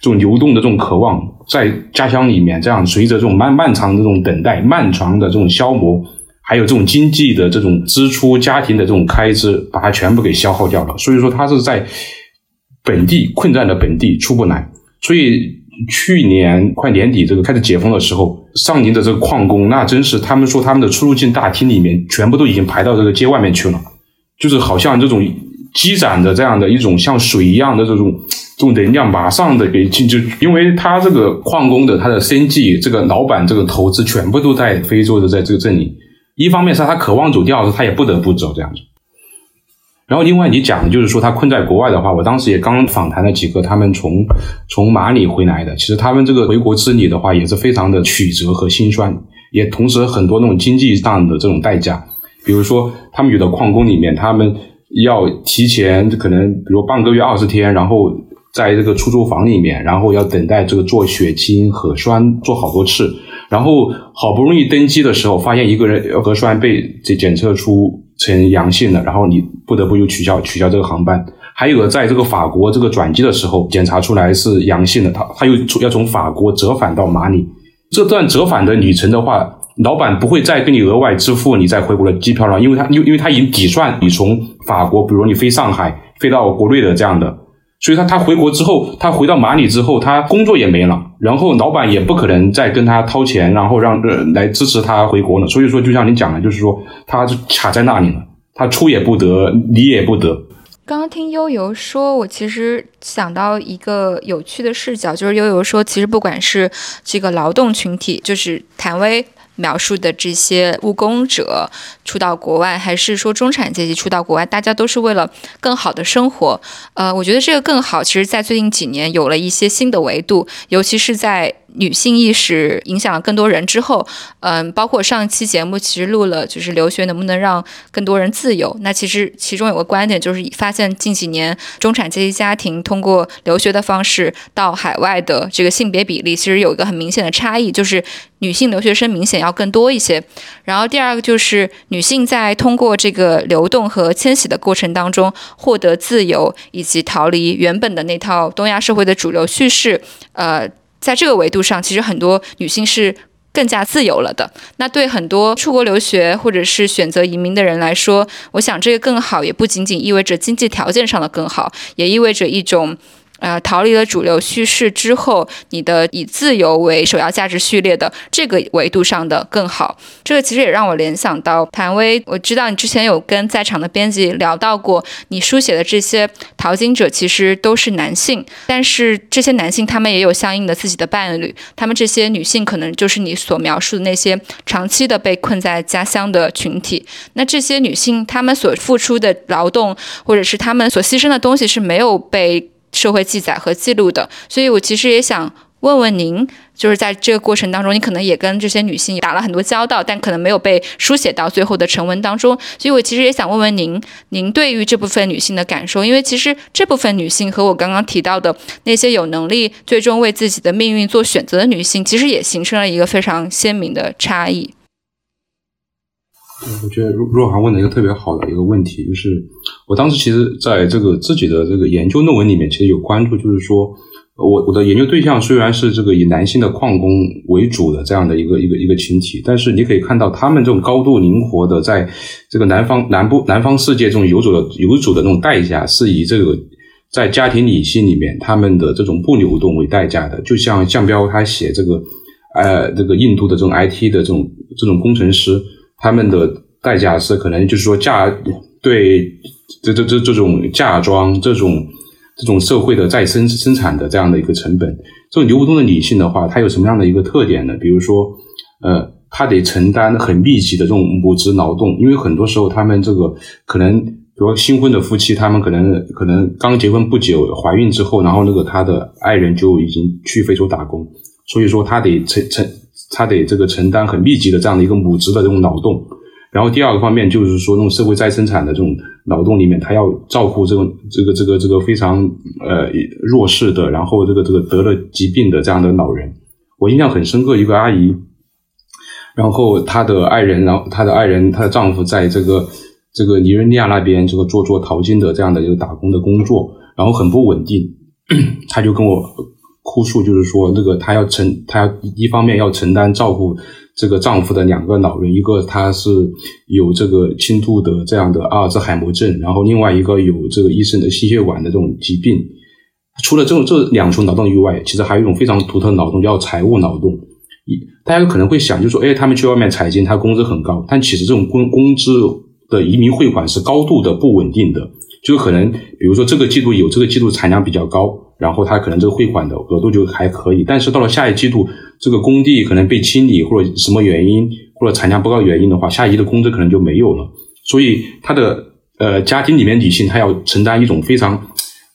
这种流动的这种渴望，在家乡里面这样随着这种漫漫长的这种等待、漫长的这种消磨。还有这种经济的这种支出、家庭的这种开支，把它全部给消耗掉了。所以说，他是在本地困在了本地出不来。所以去年快年底这个开始解封的时候，上宁的这个矿工，那真是他们说他们的出入境大厅里面全部都已经排到这个街外面去了，就是好像这种积攒的这样的一种像水一样的这种这种能量，马上的给进就，因为他这个矿工的他的生计，这个老板这个投资全部都在非洲的在这个镇里。一方面是他渴望走，第二是他也不得不走这样子。然后另外你讲的就是说他困在国外的话，我当时也刚访谈了几个他们从从马里回来的，其实他们这个回国之旅的话也是非常的曲折和心酸，也同时很多那种经济上的这种代价，比如说他们有的矿工里面，他们要提前可能比如半个月二十天，然后在这个出租房里面，然后要等待这个做血清核酸做好多次。然后好不容易登机的时候，发现一个人核酸被这检测出成阳性了，然后你不得不又取消取消这个航班。还有个在这个法国这个转机的时候，检查出来是阳性的，他他又要从法国折返到马里。这段折返的旅程的话，老板不会再给你额外支付你再回国的机票了，因为他因因为他已经抵算你从法国，比如你飞上海飞到国内的这样的。所以他他回国之后，他回到马里之后，他工作也没了，然后老板也不可能再跟他掏钱，然后让呃来支持他回国了。所以说，就像你讲的，就是说他卡在那里了，他出也不得，离也不得。刚刚听悠悠说，我其实想到一个有趣的视角，就是悠悠说，其实不管是这个劳动群体，就是谭威。描述的这些务工者出到国外，还是说中产阶级出到国外，大家都是为了更好的生活。呃，我觉得这个更好，其实在最近几年有了一些新的维度，尤其是在。女性意识影响了更多人之后，嗯，包括上一期节目其实录了，就是留学能不能让更多人自由？那其实其中有个观点就是发现近几年中产阶级家庭通过留学的方式到海外的这个性别比例其实有一个很明显的差异，就是女性留学生明显要更多一些。然后第二个就是女性在通过这个流动和迁徙的过程当中获得自由，以及逃离原本的那套东亚社会的主流叙事，呃。在这个维度上，其实很多女性是更加自由了的。那对很多出国留学或者是选择移民的人来说，我想这个更好，也不仅仅意味着经济条件上的更好，也意味着一种。呃，逃离了主流叙事之后，你的以自由为首要价值序列的这个维度上的更好，这个其实也让我联想到谭威。我知道你之前有跟在场的编辑聊到过，你书写的这些淘金者其实都是男性，但是这些男性他们也有相应的自己的伴侣，他们这些女性可能就是你所描述的那些长期的被困在家乡的群体。那这些女性她们所付出的劳动，或者是她们所牺牲的东西是没有被。社会记载和记录的，所以我其实也想问问您，就是在这个过程当中，你可能也跟这些女性打了很多交道，但可能没有被书写到最后的成文当中。所以我其实也想问问您，您对于这部分女性的感受，因为其实这部分女性和我刚刚提到的那些有能力最终为自己的命运做选择的女性，其实也形成了一个非常鲜明的差异。我觉得若若涵问了一个特别好的一个问题，就是我当时其实在这个自己的这个研究论文里面，其实有关注，就是说我我的研究对象虽然是这个以男性的矿工为主的这样的一个一个一个群体，但是你可以看到他们这种高度灵活的，在这个南方南部南方世界这种游走的游走的那种代价，是以这个在家庭理性里面他们的这种不流动为代价的。就像项彪他写这个呃这个印度的这种 IT 的这种这种工程师。他们的代价是可能就是说嫁对这这这这种嫁妆这种这种社会的再生生产的这样的一个成本，这种流动的女性的话，她有什么样的一个特点呢？比如说，呃，她得承担很密集的这种母职劳动，因为很多时候他们这个可能，比如新婚的夫妻，他们可能可能刚结婚不久，怀孕之后，然后那个他的爱人就已经去非洲打工，所以说他得承承。他得这个承担很密集的这样的一个母职的这种劳动，然后第二个方面就是说，那种社会再生产的这种劳动里面，他要照顾这种这个这个这个非常呃弱势的，然后这个这个得了疾病的这样的老人。我印象很深刻，一个阿姨，然后她的爱人，然后她的爱人，她的丈夫在这个这个尼日利亚那边这个做做淘金的这样的一个打工的工作，然后很不稳定，她就跟我。哭诉就是说，那个她要承，她一方面要承担照顾这个丈夫的两个老人，一个他是有这个轻度的这样的阿尔兹海默症，然后另外一个有这个医生的心血管的这种疾病。除了这种这两重劳动以外，其实还有一种非常独特的劳动，叫财务劳动。一大家可能会想，就说，哎，他们去外面采金，他工资很高，但其实这种工工资的移民汇款是高度的不稳定的，就可能比如说这个季度有这个季度产量比较高。然后他可能这个汇款的额度就还可以，但是到了下一季度，这个工地可能被清理或者什么原因，或者产量不高原因的话，下一季的工资可能就没有了。所以他的呃家庭里面女性，她要承担一种非常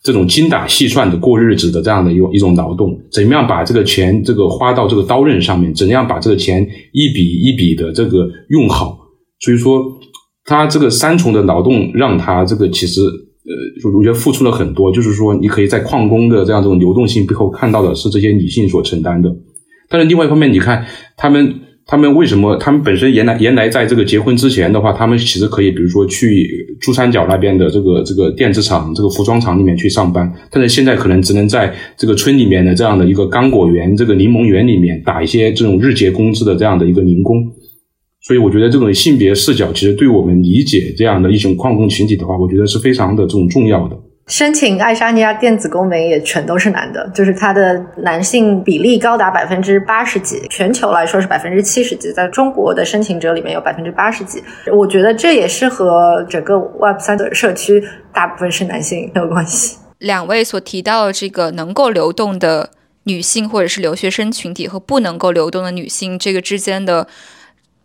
这种精打细算的过日子的这样的一种一种劳动，怎么样把这个钱这个花到这个刀刃上面，怎样把这个钱一笔一笔的这个用好。所以说，他这个三重的劳动让他这个其实。呃，我觉得付出了很多，就是说，你可以在矿工的这样这种流动性背后看到的是这些女性所承担的。但是另外一方面，你看他们，他们为什么？他们本身原来原来在这个结婚之前的话，他们其实可以，比如说去珠三角那边的这个这个电子厂、这个服装厂里面去上班。但是现在可能只能在这个村里面的这样的一个刚果园、这个柠檬园里面打一些这种日结工资的这样的一个零工。所以我觉得这种性别视角，其实对我们理解这样的一种矿工群体的话，我觉得是非常的这种重要的。申请爱沙尼亚电子工媒也全都是男的，就是他的男性比例高达百分之八十几，全球来说是百分之七十几，在中国的申请者里面有百分之八十几。我觉得这也是和整个 Web 三的社区大部分是男性有关系。两位所提到的这个能够流动的女性或者是留学生群体和不能够流动的女性这个之间的。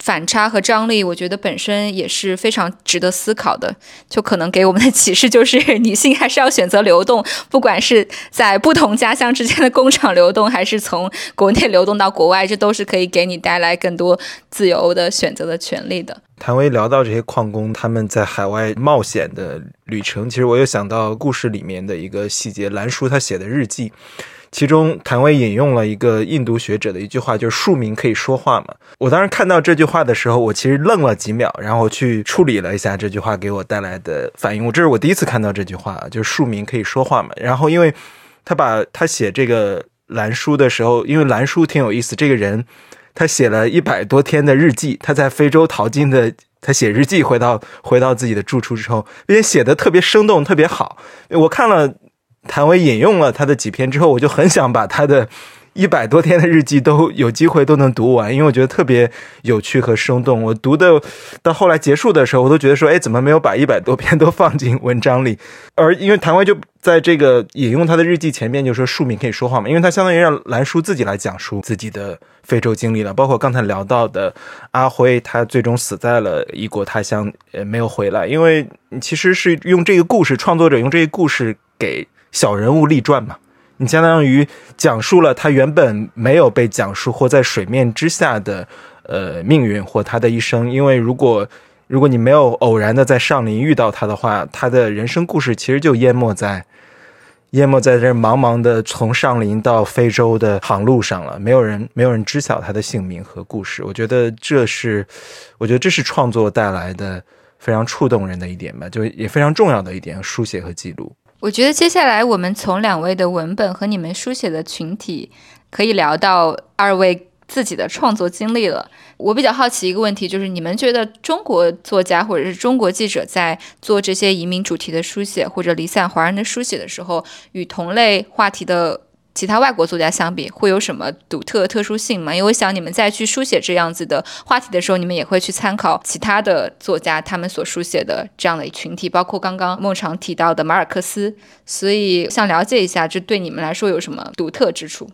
反差和张力，我觉得本身也是非常值得思考的。就可能给我们的启示就是，女性还是要选择流动，不管是在不同家乡之间的工厂流动，还是从国内流动到国外，这都是可以给你带来更多自由的选择的权利的。谭威聊到这些矿工他们在海外冒险的旅程，其实我又想到故事里面的一个细节，兰叔他写的日记。其中，谭维引用了一个印度学者的一句话，就是“庶民可以说话嘛？”我当时看到这句话的时候，我其实愣了几秒，然后去处理了一下这句话给我带来的反应。我这是我第一次看到这句话，就是“庶民可以说话嘛？”然后，因为他把他写这个蓝书的时候，因为蓝书挺有意思，这个人他写了一百多天的日记，他在非洲淘金的，他写日记回到回到自己的住处之后，并且写的特别生动，特别好。我看了。谭维引用了他的几篇之后，我就很想把他的一百多天的日记都有机会都能读完，因为我觉得特别有趣和生动。我读的到后来结束的时候，我都觉得说，哎，怎么没有把一百多篇都放进文章里？而因为谭维就在这个引用他的日记前面就说，庶民可以说话嘛，因为他相当于让兰叔自己来讲述自己的非洲经历了，包括刚才聊到的阿辉，他最终死在了异国他乡，呃，没有回来，因为其实是用这个故事，创作者用这个故事给。小人物立传嘛，你相当于讲述了他原本没有被讲述或在水面之下的呃命运或他的一生。因为如果如果你没有偶然的在上林遇到他的话，他的人生故事其实就淹没在淹没在这茫茫的从上林到非洲的航路上了。没有人没有人知晓他的姓名和故事。我觉得这是我觉得这是创作带来的非常触动人的一点吧，就也非常重要的一点，书写和记录。我觉得接下来我们从两位的文本和你们书写的群体，可以聊到二位自己的创作经历了。我比较好奇一个问题，就是你们觉得中国作家或者是中国记者在做这些移民主题的书写或者离散华人的书写的时候，与同类话题的。其他外国作家相比，会有什么独特特殊性吗？因为我想你们在去书写这样子的话题的时候，你们也会去参考其他的作家他们所书写的这样的群体，包括刚刚孟尝提到的马尔克斯。所以想了解一下，这对你们来说有什么独特之处？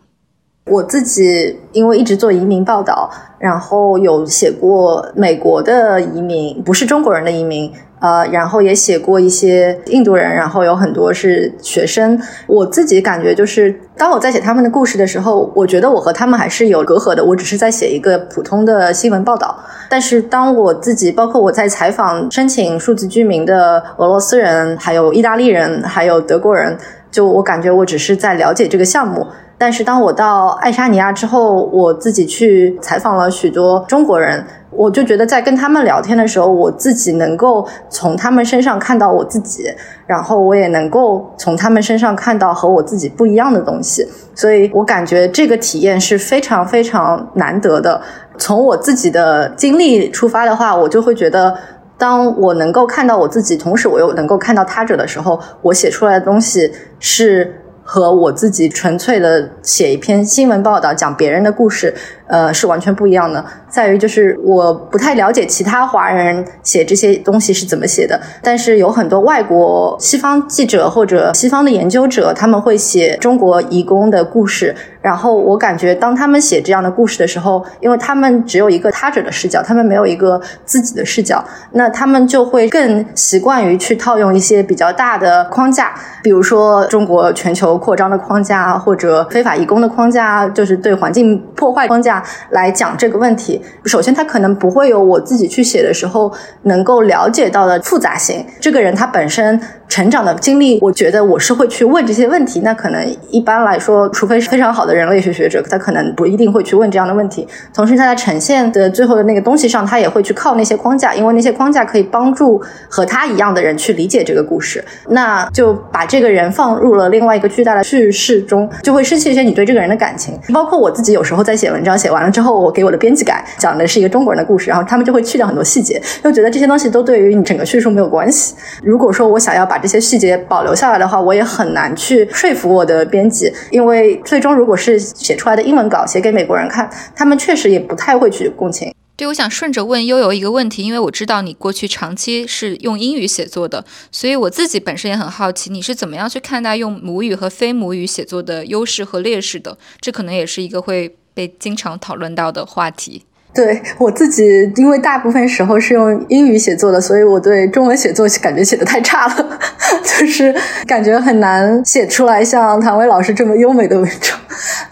我自己因为一直做移民报道，然后有写过美国的移民，不是中国人的移民。呃，然后也写过一些印度人，然后有很多是学生。我自己感觉就是，当我在写他们的故事的时候，我觉得我和他们还是有隔阂的。我只是在写一个普通的新闻报道。但是当我自己，包括我在采访申请数字居民的俄罗斯人，还有意大利人，还有德国人，就我感觉我只是在了解这个项目。但是当我到爱沙尼亚之后，我自己去采访了许多中国人。我就觉得在跟他们聊天的时候，我自己能够从他们身上看到我自己，然后我也能够从他们身上看到和我自己不一样的东西，所以我感觉这个体验是非常非常难得的。从我自己的经历出发的话，我就会觉得，当我能够看到我自己，同时我又能够看到他者的时候，我写出来的东西是和我自己纯粹的写一篇新闻报道，讲别人的故事。呃，是完全不一样的，在于就是我不太了解其他华人写这些东西是怎么写的，但是有很多外国西方记者或者西方的研究者，他们会写中国移工的故事，然后我感觉当他们写这样的故事的时候，因为他们只有一个他者的视角，他们没有一个自己的视角，那他们就会更习惯于去套用一些比较大的框架，比如说中国全球扩张的框架，或者非法移工的框架，就是对环境破坏框架。来讲这个问题，首先他可能不会有我自己去写的时候能够了解到的复杂性。这个人他本身成长的经历，我觉得我是会去问这些问题。那可能一般来说，除非是非常好的人类学学者，他可能不一定会去问这样的问题。同时，他在呈现的最后的那个东西上，他也会去靠那些框架，因为那些框架可以帮助和他一样的人去理解这个故事。那就把这个人放入了另外一个巨大的叙事中，就会失去一些你对这个人的感情。包括我自己有时候在写文章写。完了之后，我给我的编辑改，讲的是一个中国人的故事，然后他们就会去掉很多细节，就觉得这些东西都对于你整个叙述没有关系。如果说我想要把这些细节保留下来的话，我也很难去说服我的编辑，因为最终如果是是写出来的英文稿写给美国人看，他们确实也不太会去共情。对，我想顺着问悠悠一个问题，因为我知道你过去长期是用英语写作的，所以我自己本身也很好奇，你是怎么样去看待用母语和非母语写作的优势和劣势的？这可能也是一个会被经常讨论到的话题。对我自己，因为大部分时候是用英语写作的，所以我对中文写作感觉写的太差了，就是感觉很难写出来像唐薇老师这么优美的文章。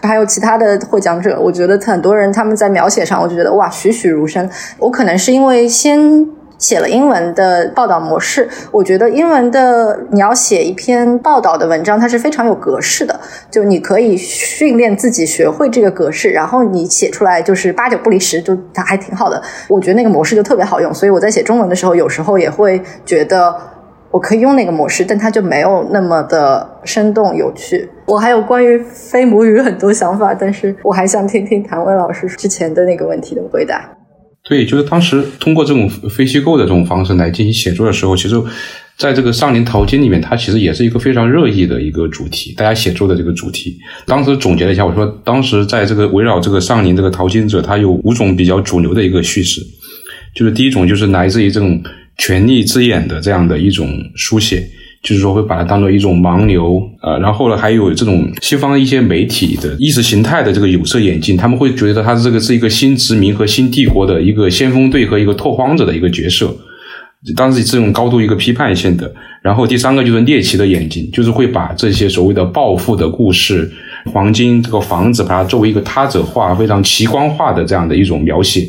还有其他的获奖者，我觉得很多人他们在描写上，我就觉得哇栩栩如生。我可能是因为先。写了英文的报道模式，我觉得英文的你要写一篇报道的文章，它是非常有格式的，就你可以训练自己学会这个格式，然后你写出来就是八九不离十，就它还挺好的。我觉得那个模式就特别好用，所以我在写中文的时候，有时候也会觉得我可以用那个模式，但它就没有那么的生动有趣。我还有关于非母语很多想法，但是我还想听听谭威老师之前的那个问题的回答。对，就是当时通过这种非虚构的这种方式来进行写作的时候，其实在这个《上林淘金》里面，它其实也是一个非常热议的一个主题，大家写作的这个主题。当时总结了一下，我说当时在这个围绕这个上林这个淘金者，它有五种比较主流的一个叙事，就是第一种就是来自于这种权力之眼的这样的一种书写。就是说会把它当做一种盲流，呃，然后呢，还有这种西方一些媒体的意识形态的这个有色眼镜，他们会觉得他这个是一个新殖民和新帝国的一个先锋队和一个拓荒者的一个角色，当时这种高度一个批判性的。然后第三个就是猎奇的眼睛，就是会把这些所谓的暴富的故事、黄金这个房子，把它作为一个他者化、非常奇观化的这样的一种描写。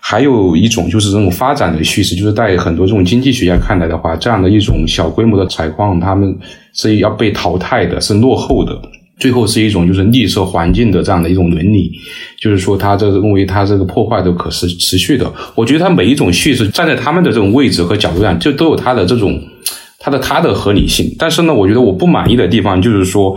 还有一种就是这种发展的叙事，就是在很多这种经济学家看来的话，这样的一种小规模的采矿，他们是要被淘汰的，是落后的。最后是一种就是绿色环境的这样的一种伦理，就是说他这认为他这个破坏都可持持续的。我觉得他每一种叙事站在他们的这种位置和角度上，就都有他的这种他的他的合理性。但是呢，我觉得我不满意的地方就是说。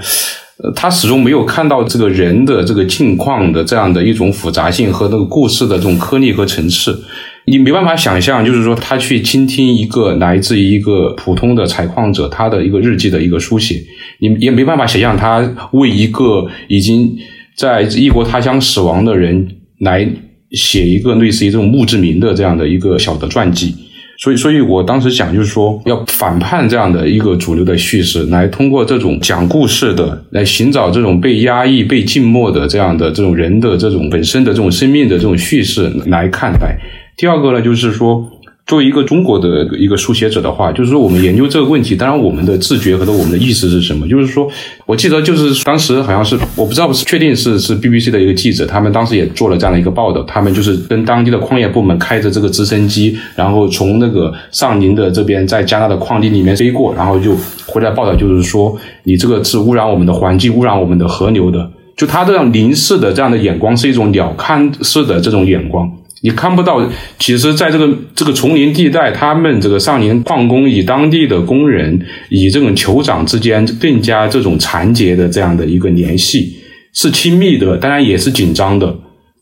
他始终没有看到这个人的这个境况的这样的一种复杂性和那个故事的这种颗粒和层次，你没办法想象，就是说他去倾听一个来自于一个普通的采矿者他的一个日记的一个书写，你也没办法想象他为一个已经在异国他乡死亡的人来写一个类似于这种墓志铭的这样的一个小的传记。所以，所以我当时想，就是说要反叛这样的一个主流的叙事，来通过这种讲故事的，来寻找这种被压抑、被静默的这样的这种人的这种本身的这种生命的这种叙事来看待。第二个呢，就是说。作为一个中国的一个书写者的话，就是说我们研究这个问题，当然我们的自觉和我们的意识是什么？就是说，我记得就是当时好像是我不知道是确定是是 BBC 的一个记者，他们当时也做了这样的一个报道，他们就是跟当地的矿业部门开着这个直升机，然后从那个上宁的这边在加纳的矿地里面飞过，然后就回来报道，就是说你这个是污染我们的环境、污染我们的河流的。就他这样凝视的这样的眼光，是一种鸟瞰式的这种眼光。你看不到，其实，在这个这个丛林地带，他们这个上林矿工与当地的工人，以这种酋长之间更加这种缠结的这样的一个联系，是亲密的，当然也是紧张的。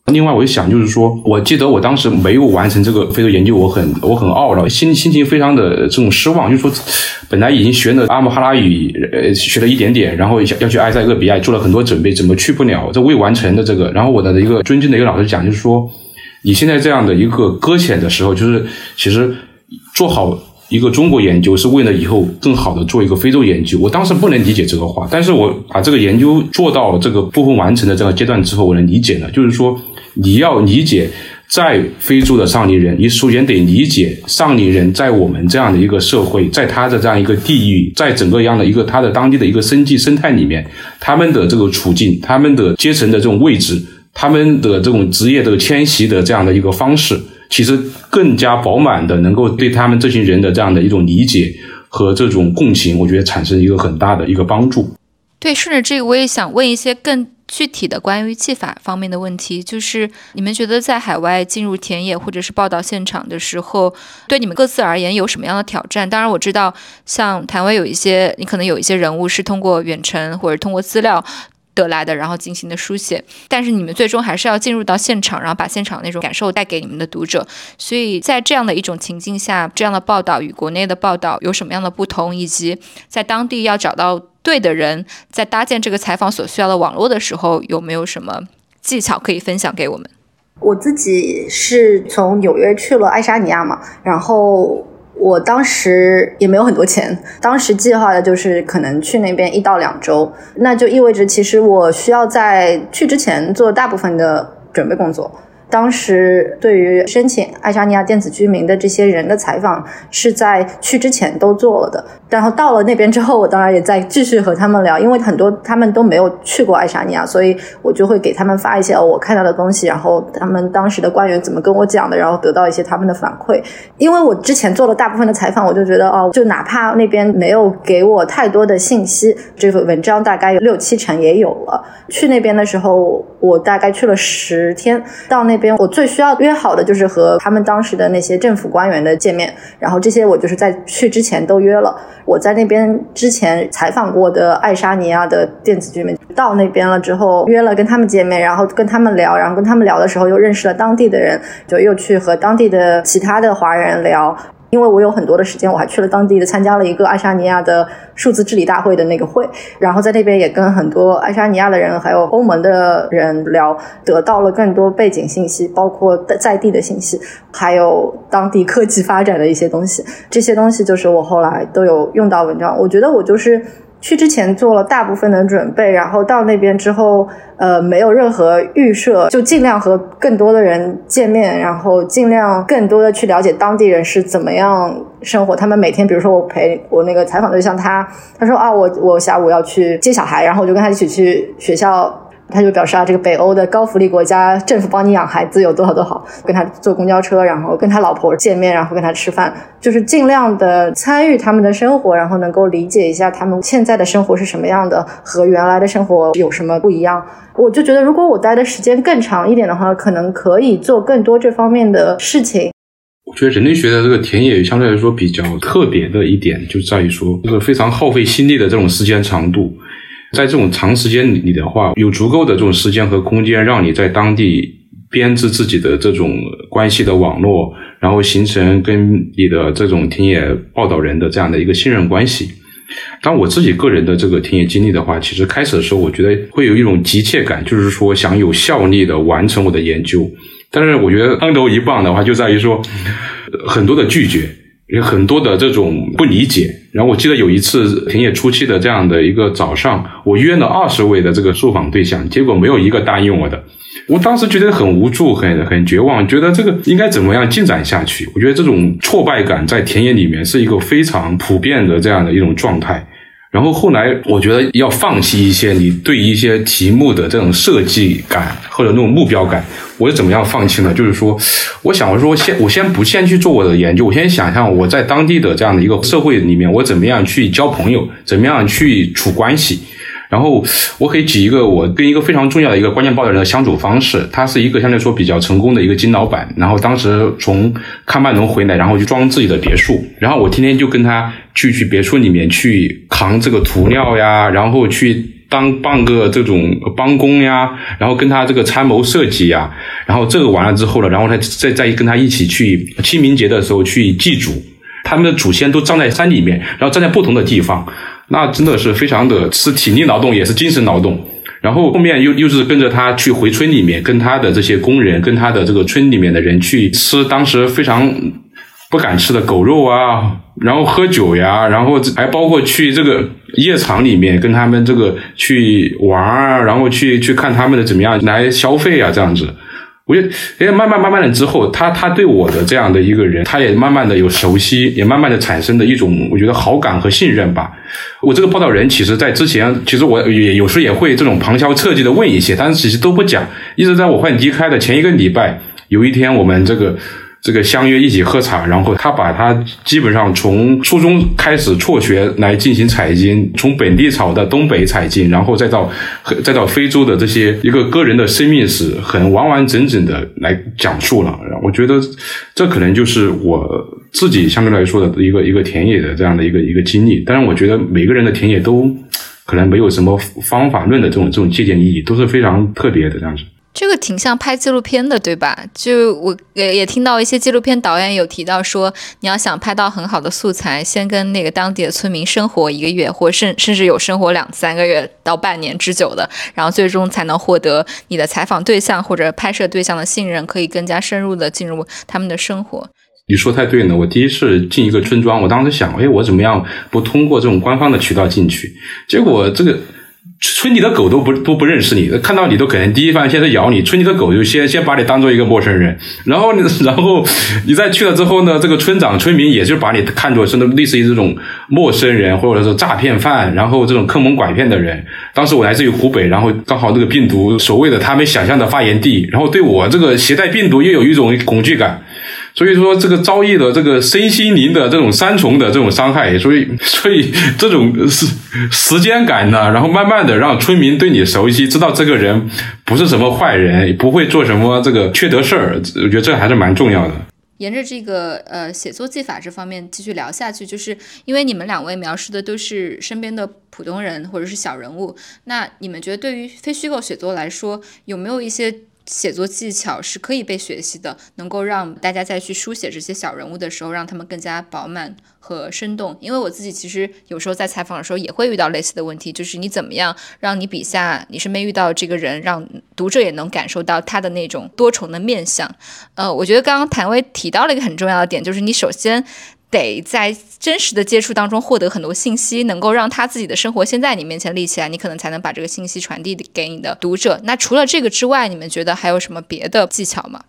另外，我一想就是说，我记得我当时没有完成这个非洲研究，我很我很懊恼，心心情非常的这种失望。就说本来已经学了阿姆哈拉语，呃，学了一点点，然后要去埃塞俄比亚，做了很多准备，怎么去不了？这未完成的这个，然后我的一个尊敬的一个老师讲，就是说。你现在这样的一个搁浅的时候，就是其实做好一个中国研究是为了以后更好的做一个非洲研究。我当时不能理解这个话，但是我把这个研究做到这个部分完成的这个阶段之后，我能理解了。就是说，你要理解在非洲的上林人，你首先得理解上林人在我们这样的一个社会，在他的这样一个地域，在整个样的一个他的当地的一个生计生态里面，他们的这个处境，他们的阶层的这种位置。他们的这种职业的迁徙的这样的一个方式，其实更加饱满的，能够对他们这群人的这样的一种理解和这种共情，我觉得产生一个很大的一个帮助。对，顺着这个，我也想问一些更具体的关于技法方面的问题，就是你们觉得在海外进入田野或者是报道现场的时候，对你们各自而言有什么样的挑战？当然，我知道像谭威有一些，你可能有一些人物是通过远程或者通过资料。得来的，然后进行的书写，但是你们最终还是要进入到现场，然后把现场那种感受带给你们的读者。所以在这样的一种情境下，这样的报道与国内的报道有什么样的不同？以及在当地要找到对的人，在搭建这个采访所需要的网络的时候，有没有什么技巧可以分享给我们？我自己是从纽约去了爱沙尼亚嘛，然后。我当时也没有很多钱，当时计划的就是可能去那边一到两周，那就意味着其实我需要在去之前做大部分的准备工作。当时对于申请爱沙尼亚电子居民的这些人的采访是在去之前都做了的，然后到了那边之后，我当然也在继续和他们聊，因为很多他们都没有去过爱沙尼亚，所以我就会给他们发一些我看到的东西，然后他们当时的官员怎么跟我讲的，然后得到一些他们的反馈。因为我之前做了大部分的采访，我就觉得哦，就哪怕那边没有给我太多的信息，这个文章大概有六七成也有了。去那边的时候，我大概去了十天，到那。边我最需要约好的就是和他们当时的那些政府官员的见面，然后这些我就是在去之前都约了。我在那边之前采访过的爱沙尼亚的电子居民，到那边了之后约了跟他们见面，然后跟他们聊，然后跟他们聊的时候又认识了当地的人，就又去和当地的其他的华人聊。因为我有很多的时间，我还去了当地的参加了一个爱沙尼亚的数字治理大会的那个会，然后在那边也跟很多爱沙尼亚的人还有欧盟的人聊，得到了更多背景信息，包括在地的信息，还有当地科技发展的一些东西。这些东西就是我后来都有用到文章。我觉得我就是去之前做了大部分的准备，然后到那边之后，呃，没有任何预设，就尽量和更多的人见面，然后尽量更多的去了解当地人是怎么样生活。他们每天，比如说我陪我那个采访对象，他他说啊，我我下午要去接小孩，然后我就跟他一起去学校。他就表示啊，这个北欧的高福利国家，政府帮你养孩子有多好多好。跟他坐公交车，然后跟他老婆见面，然后跟他吃饭，就是尽量的参与他们的生活，然后能够理解一下他们现在的生活是什么样的，和原来的生活有什么不一样。我就觉得，如果我待的时间更长一点的话，可能可以做更多这方面的事情。我觉得人类学的这个田野相对来说比较特别的一点，就在于说，就是非常耗费心力的这种时间长度。在这种长时间里的话，有足够的这种时间和空间，让你在当地编织自己的这种关系的网络，然后形成跟你的这种田野报道人的这样的一个信任关系。当我自己个人的这个田野经历的话，其实开始的时候，我觉得会有一种急切感，就是说想有效力的完成我的研究。但是我觉得当头一棒的话，就在于说很多的拒绝。有很多的这种不理解，然后我记得有一次田野初期的这样的一个早上，我约了二十位的这个受访对象，结果没有一个答应我的。我当时觉得很无助，很很绝望，觉得这个应该怎么样进展下去？我觉得这种挫败感在田野里面是一个非常普遍的这样的一种状态。然后后来，我觉得要放弃一些你对一些题目的这种设计感或者那种目标感，我是怎么样放弃呢？就是说，我想我说先我先不先去做我的研究，我先想象我在当地的这样的一个社会里面，我怎么样去交朋友，怎么样去处关系。然后我可以举一个我跟一个非常重要的一个关键报道人的相处方式，他是一个相对来说比较成功的一个金老板，然后当时从喀麦隆回来，然后就装自己的别墅，然后我天天就跟他去去别墅里面去扛这个涂料呀，然后去当半个这种帮工呀，然后跟他这个参谋设计呀，然后这个完了之后了，然后他再再跟他一起去清明节的时候去祭祖，他们的祖先都葬在山里面，然后站在不同的地方。那真的是非常的，是体力劳动，也是精神劳动。然后后面又又是跟着他去回村里面，跟他的这些工人，跟他的这个村里面的人去吃当时非常不敢吃的狗肉啊，然后喝酒呀，然后还包括去这个夜场里面跟他们这个去玩啊，然后去去看他们的怎么样来消费啊，这样子。我觉得，哎，慢慢慢慢的之后，他他对我的这样的一个人，他也慢慢的有熟悉，也慢慢的产生的一种，我觉得好感和信任吧。我这个报道人，其实在之前，其实我也有时候也会这种旁敲侧击的问一些，但是其实都不讲。一直在我快离开的前一个礼拜，有一天我们这个。这个相约一起喝茶，然后他把他基本上从初中开始辍学来进行采金，从本地草的东北采金，然后再到再到非洲的这些一个个人的生命史，很完完整整的来讲述了。我觉得这可能就是我自己相对来说的一个一个田野的这样的一个一个经历。当然，我觉得每个人的田野都可能没有什么方法论的这种这种借鉴意义，都是非常特别的这样子。这个挺像拍纪录片的，对吧？就我也也听到一些纪录片导演有提到说，你要想拍到很好的素材，先跟那个当地的村民生活一个月，或甚甚至有生活两三个月到半年之久的，然后最终才能获得你的采访对象或者拍摄对象的信任，可以更加深入的进入他们的生活。你说太对了，我第一次进一个村庄，我当时想，哎，我怎么样不通过这种官方的渠道进去？结果这个。村里的狗都不都不认识你，看到你都可能第一反应先是咬你。村里的狗就先先把你当做一个陌生人，然后 然后你再去了之后呢，这个村长村民也就把你看作是那类似于这种陌生人，或者是诈骗犯，然后这种坑蒙拐骗的人。当时我来自于湖北，然后刚好这个病毒所谓的他们想象的发源地，然后对我这个携带病毒又有一种恐惧感。所以说，这个遭遇了这个身心灵的这种三重的这种伤害，所以，所以这种时时间感呢，然后慢慢的让村民对你熟悉，知道这个人不是什么坏人，不会做什么这个缺德事儿，我觉得这还是蛮重要的。沿着这个呃写作技法这方面继续聊下去，就是因为你们两位描述的都是身边的普通人或者是小人物，那你们觉得对于非虚构写作来说，有没有一些？写作技巧是可以被学习的，能够让大家再去书写这些小人物的时候，让他们更加饱满和生动。因为我自己其实有时候在采访的时候也会遇到类似的问题，就是你怎么样让你笔下你身边遇到这个人，让读者也能感受到他的那种多重的面相。呃，我觉得刚刚谭威提到了一个很重要的点，就是你首先。得在真实的接触当中获得很多信息，能够让他自己的生活先在你面前立起来，你可能才能把这个信息传递给你的读者。那除了这个之外，你们觉得还有什么别的技巧吗？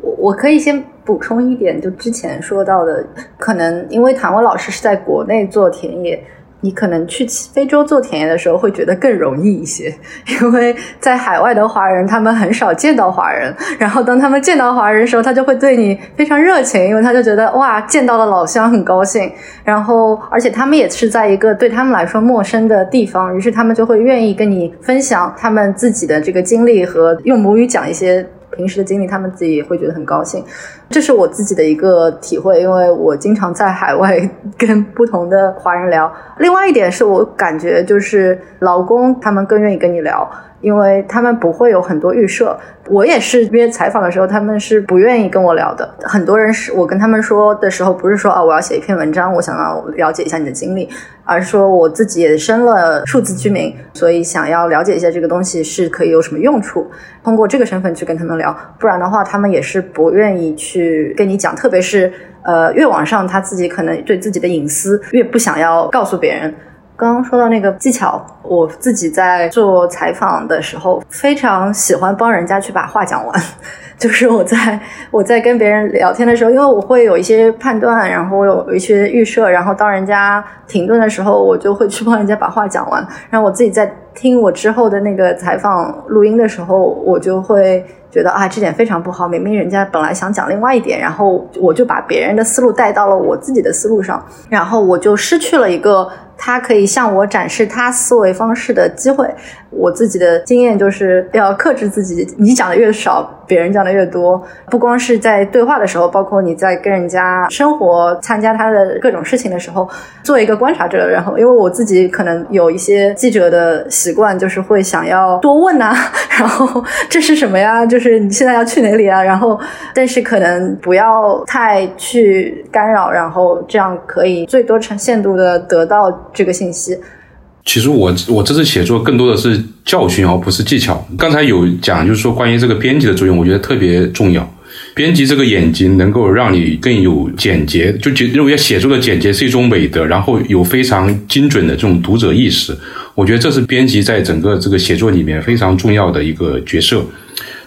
我我可以先补充一点，就之前说到的，可能因为谭文老师是在国内做田野。你可能去非洲做田野的时候会觉得更容易一些，因为在海外的华人他们很少见到华人，然后当他们见到华人的时候，他就会对你非常热情，因为他就觉得哇见到了老乡很高兴，然后而且他们也是在一个对他们来说陌生的地方，于是他们就会愿意跟你分享他们自己的这个经历和用母语讲一些。平时的经历，他们自己也会觉得很高兴，这是我自己的一个体会，因为我经常在海外 跟不同的华人聊。另外一点是我感觉就是老公他们更愿意跟你聊。因为他们不会有很多预设，我也是约采访的时候，他们是不愿意跟我聊的。很多人是我跟他们说的时候，不是说啊我要写一篇文章，我想要了解一下你的经历，而是说我自己也生了数字居民，所以想要了解一下这个东西是可以有什么用处，通过这个身份去跟他们聊。不然的话，他们也是不愿意去跟你讲，特别是呃越往上，他自己可能对自己的隐私越不想要告诉别人。刚刚说到那个技巧，我自己在做采访的时候，非常喜欢帮人家去把话讲完。就是我在我在跟别人聊天的时候，因为我会有一些判断，然后有一些预设，然后当人家停顿的时候，我就会去帮人家把话讲完。然后我自己在听我之后的那个采访录音的时候，我就会觉得啊，这点非常不好。明明人家本来想讲另外一点，然后我就把别人的思路带到了我自己的思路上，然后我就失去了一个。他可以向我展示他思维方式的机会。我自己的经验就是要克制自己，你讲的越少，别人讲的越多。不光是在对话的时候，包括你在跟人家生活、参加他的各种事情的时候，做一个观察者。然后，因为我自己可能有一些记者的习惯，就是会想要多问呐，然后这是什么呀？就是你现在要去哪里啊？然后，但是可能不要太去干扰，然后这样可以最多程限度的得到。这个信息，其实我我这次写作更多的是教训，而不是技巧。刚才有讲，就是说关于这个编辑的作用，我觉得特别重要。编辑这个眼睛能够让你更有简洁，就觉认为写作的简洁是一种美德，然后有非常精准的这种读者意识。我觉得这是编辑在整个这个写作里面非常重要的一个角色。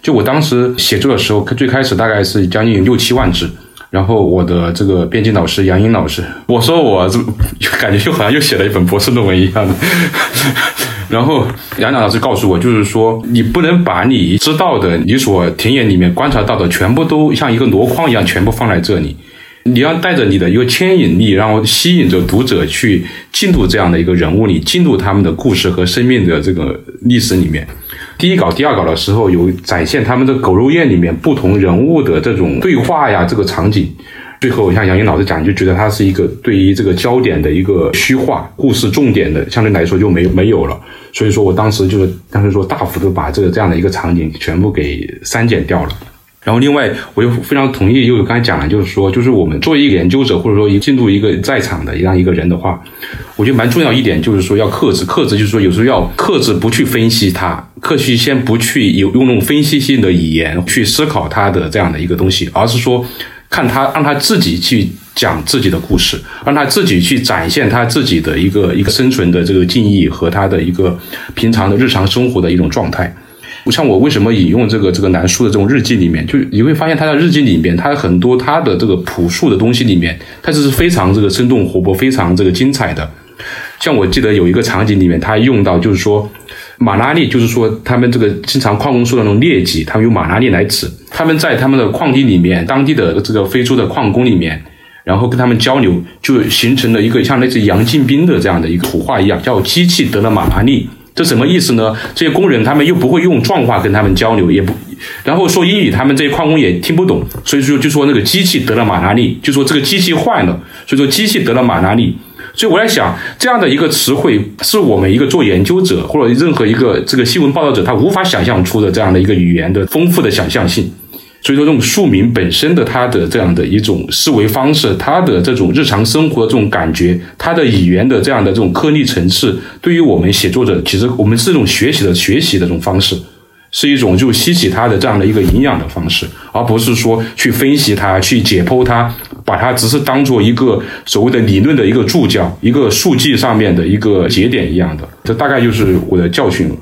就我当时写作的时候，最开始大概是将近六七万字。然后我的这个编辑老师杨英老师，我说我这感觉就好像又写了一本博士论文一样的。然后杨老师告诉我，就是说你不能把你知道的、你所田野里面观察到的全部都像一个箩筐一样全部放在这里，你要带着你的一个牵引力，然后吸引着读者去进入这样的一个人物里，进入他们的故事和生命的这个历史里面。第一稿、第二稿的时候，有展现他们的狗肉宴里面不同人物的这种对话呀，这个场景。最后，像杨英老师讲，就觉得它是一个对于这个焦点的一个虚化，故事重点的相对来说就没没有了。所以说我当时就是当时说大幅度把这个这样的一个场景全部给删减掉了。然后，另外我又非常同意，又刚才讲了，就是说，就是我们作为一个研究者，或者说一进入一个在场的这样一个人的话，我觉得蛮重要一点，就是说要克制，克制就是说有时候要克制，不去分析它，克制先不去有用那种分析性的语言去思考它的这样的一个东西，而是说看他让他自己去讲自己的故事，让他自己去展现他自己的一个一个生存的这个境遇和他的一个平常的日常生活的一种状态。像我为什么引用这个这个南叔的这种日记里面，就你会发现他的日记里面，他很多他的这个朴素的东西里面，他这是非常这个生动活泼、非常这个精彩的。像我记得有一个场景里面，他用到就是说马拉利，就是说他们这个经常矿工说的那种劣迹，他们用马拉利来指。他们在他们的矿地里面，当地的这个非洲的矿工里面，然后跟他们交流，就形成了一个像类似杨进兵的这样的一个土话一样，叫机器得了马拉利。这什么意思呢？这些工人他们又不会用壮话跟他们交流，也不，然后说英语，他们这些矿工也听不懂，所以说就说那个机器得了马拉利，就说这个机器坏了，所以说机器得了马拉利。所以我在想，这样的一个词汇，是我们一个做研究者或者任何一个这个新闻报道者他无法想象出的这样的一个语言的丰富的想象性。所以说，这种庶民本身的他的这样的一种思维方式，他的这种日常生活的这种感觉，他的语言的这样的这种颗粒层次，对于我们写作者，其实我们是一种学习的学习的这种方式。是一种就吸取它的这样的一个营养的方式，而不是说去分析它、去解剖它，把它只是当做一个所谓的理论的一个助教、一个数据上面的一个节点一样的。这大概就是我的教训了。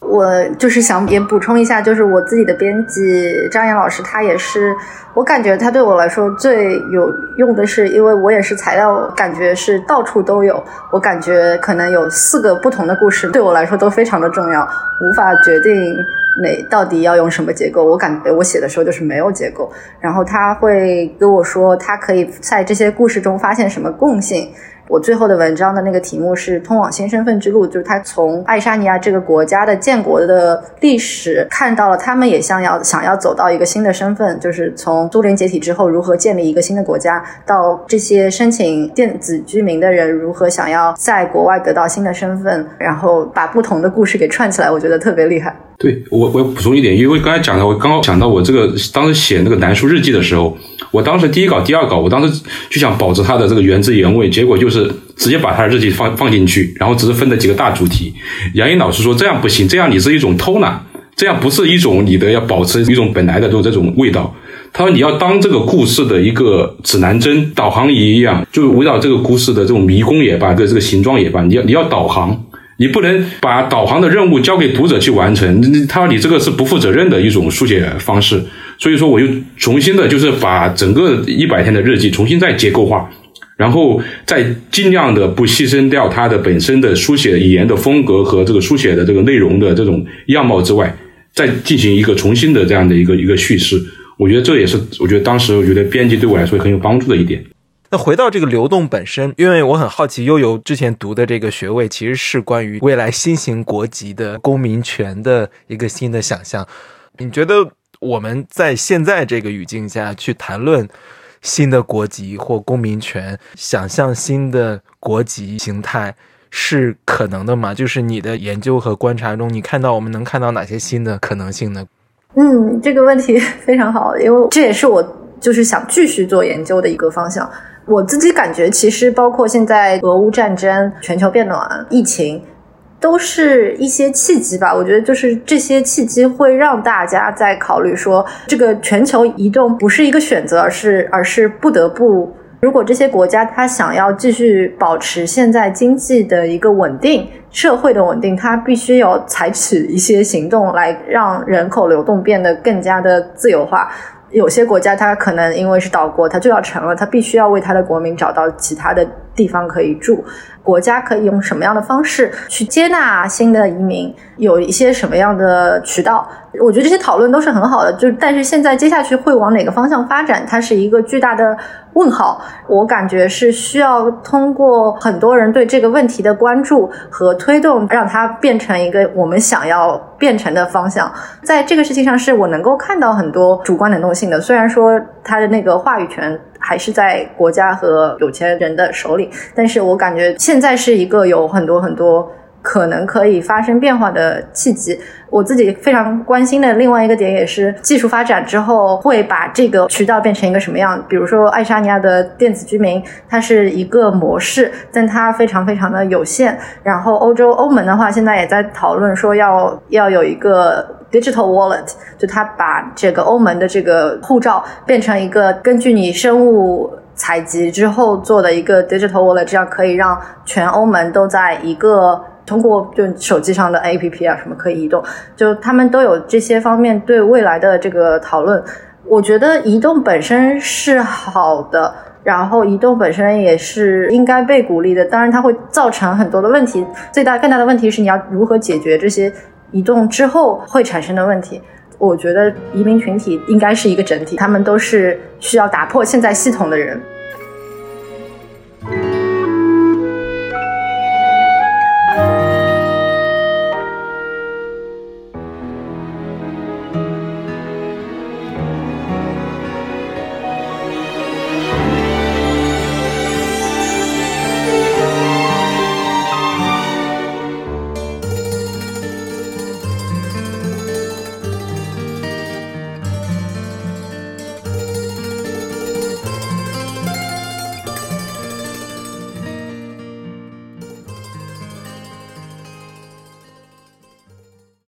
我就是想也补充一下，就是我自己的编辑张岩老师，他也是，我感觉他对我来说最有用的是，因为我也是材料，感觉是到处都有，我感觉可能有四个不同的故事，对我来说都非常的重要，无法决定哪到底要用什么结构，我感觉我写的时候就是没有结构，然后他会跟我说，他可以在这些故事中发现什么共性。我最后的文章的那个题目是“通往新身份之路”，就是他从爱沙尼亚这个国家的建国的历史看到了，他们也想要想要走到一个新的身份，就是从苏联解体之后如何建立一个新的国家，到这些申请电子居民的人如何想要在国外得到新的身份，然后把不同的故事给串起来，我觉得特别厉害。对我，我补充一点，因为刚才讲的，我刚刚讲到我这个当时写那个南书日记的时候，我当时第一稿、第二稿，我当时就想保持它的这个原汁原味，结果就是直接把他的日记放放进去，然后只是分了几个大主题。杨颖老师说这样不行，这样你是一种偷懒，这样不是一种你的要保持一种本来的这种味道。他说你要当这个故事的一个指南针、导航仪一样，就围绕这个故事的这种迷宫也罢，对这个形状也罢，你要你要导航。你不能把导航的任务交给读者去完成，他你这个是不负责任的一种书写方式。所以说，我又重新的，就是把整个一百天的日记重新再结构化，然后再尽量的不牺牲掉它的本身的书写语言的风格和这个书写的这个内容的这种样貌之外，再进行一个重新的这样的一个一个叙事。我觉得这也是我觉得当时我觉得编辑对我来说很有帮助的一点。那回到这个流动本身，因为我很好奇，悠悠之前读的这个学位其实是关于未来新型国籍的公民权的一个新的想象。你觉得我们在现在这个语境下去谈论新的国籍或公民权，想象新的国籍形态是可能的吗？就是你的研究和观察中，你看到我们能看到哪些新的可能性呢？嗯，这个问题 非常好，因为这也是我就是想继续做研究的一个方向。我自己感觉，其实包括现在俄乌战争、全球变暖、疫情，都是一些契机吧。我觉得就是这些契机会让大家在考虑说，这个全球移动不是一个选择，而是 而是不得不。如果这些国家它想要继续保持现在经济的一个稳定、社会的稳定，它必须要采取一些行动来让人口流动变得更加的自由化。有些国家，它可能因为是岛国，它就要成了，它必须要为它的国民找到其他的地方可以住。国家可以用什么样的方式去接纳新的移民？有一些什么样的渠道？我觉得这些讨论都是很好的。就但是现在接下去会往哪个方向发展？它是一个巨大的问号。我感觉是需要通过很多人对这个问题的关注和推动，让它变成一个我们想要变成的方向。在这个事情上，是我能够看到很多主观能动性的。虽然说他的那个话语权。还是在国家和有钱人的手里，但是我感觉现在是一个有很多很多可能可以发生变化的契机。我自己非常关心的另外一个点也是，技术发展之后会把这个渠道变成一个什么样？比如说爱沙尼亚的电子居民，它是一个模式，但它非常非常的有限。然后欧洲欧盟的话，现在也在讨论说要要有一个。Digital wallet 就它把这个欧盟的这个护照变成一个根据你生物采集之后做的一个 digital wallet，这样可以让全欧盟都在一个通过就手机上的 APP 啊什么可以移动，就他们都有这些方面对未来的这个讨论。我觉得移动本身是好的，然后移动本身也是应该被鼓励的。当然，它会造成很多的问题，最大更大的问题是你要如何解决这些。移动之后会产生的问题，我觉得移民群体应该是一个整体，他们都是需要打破现在系统的人。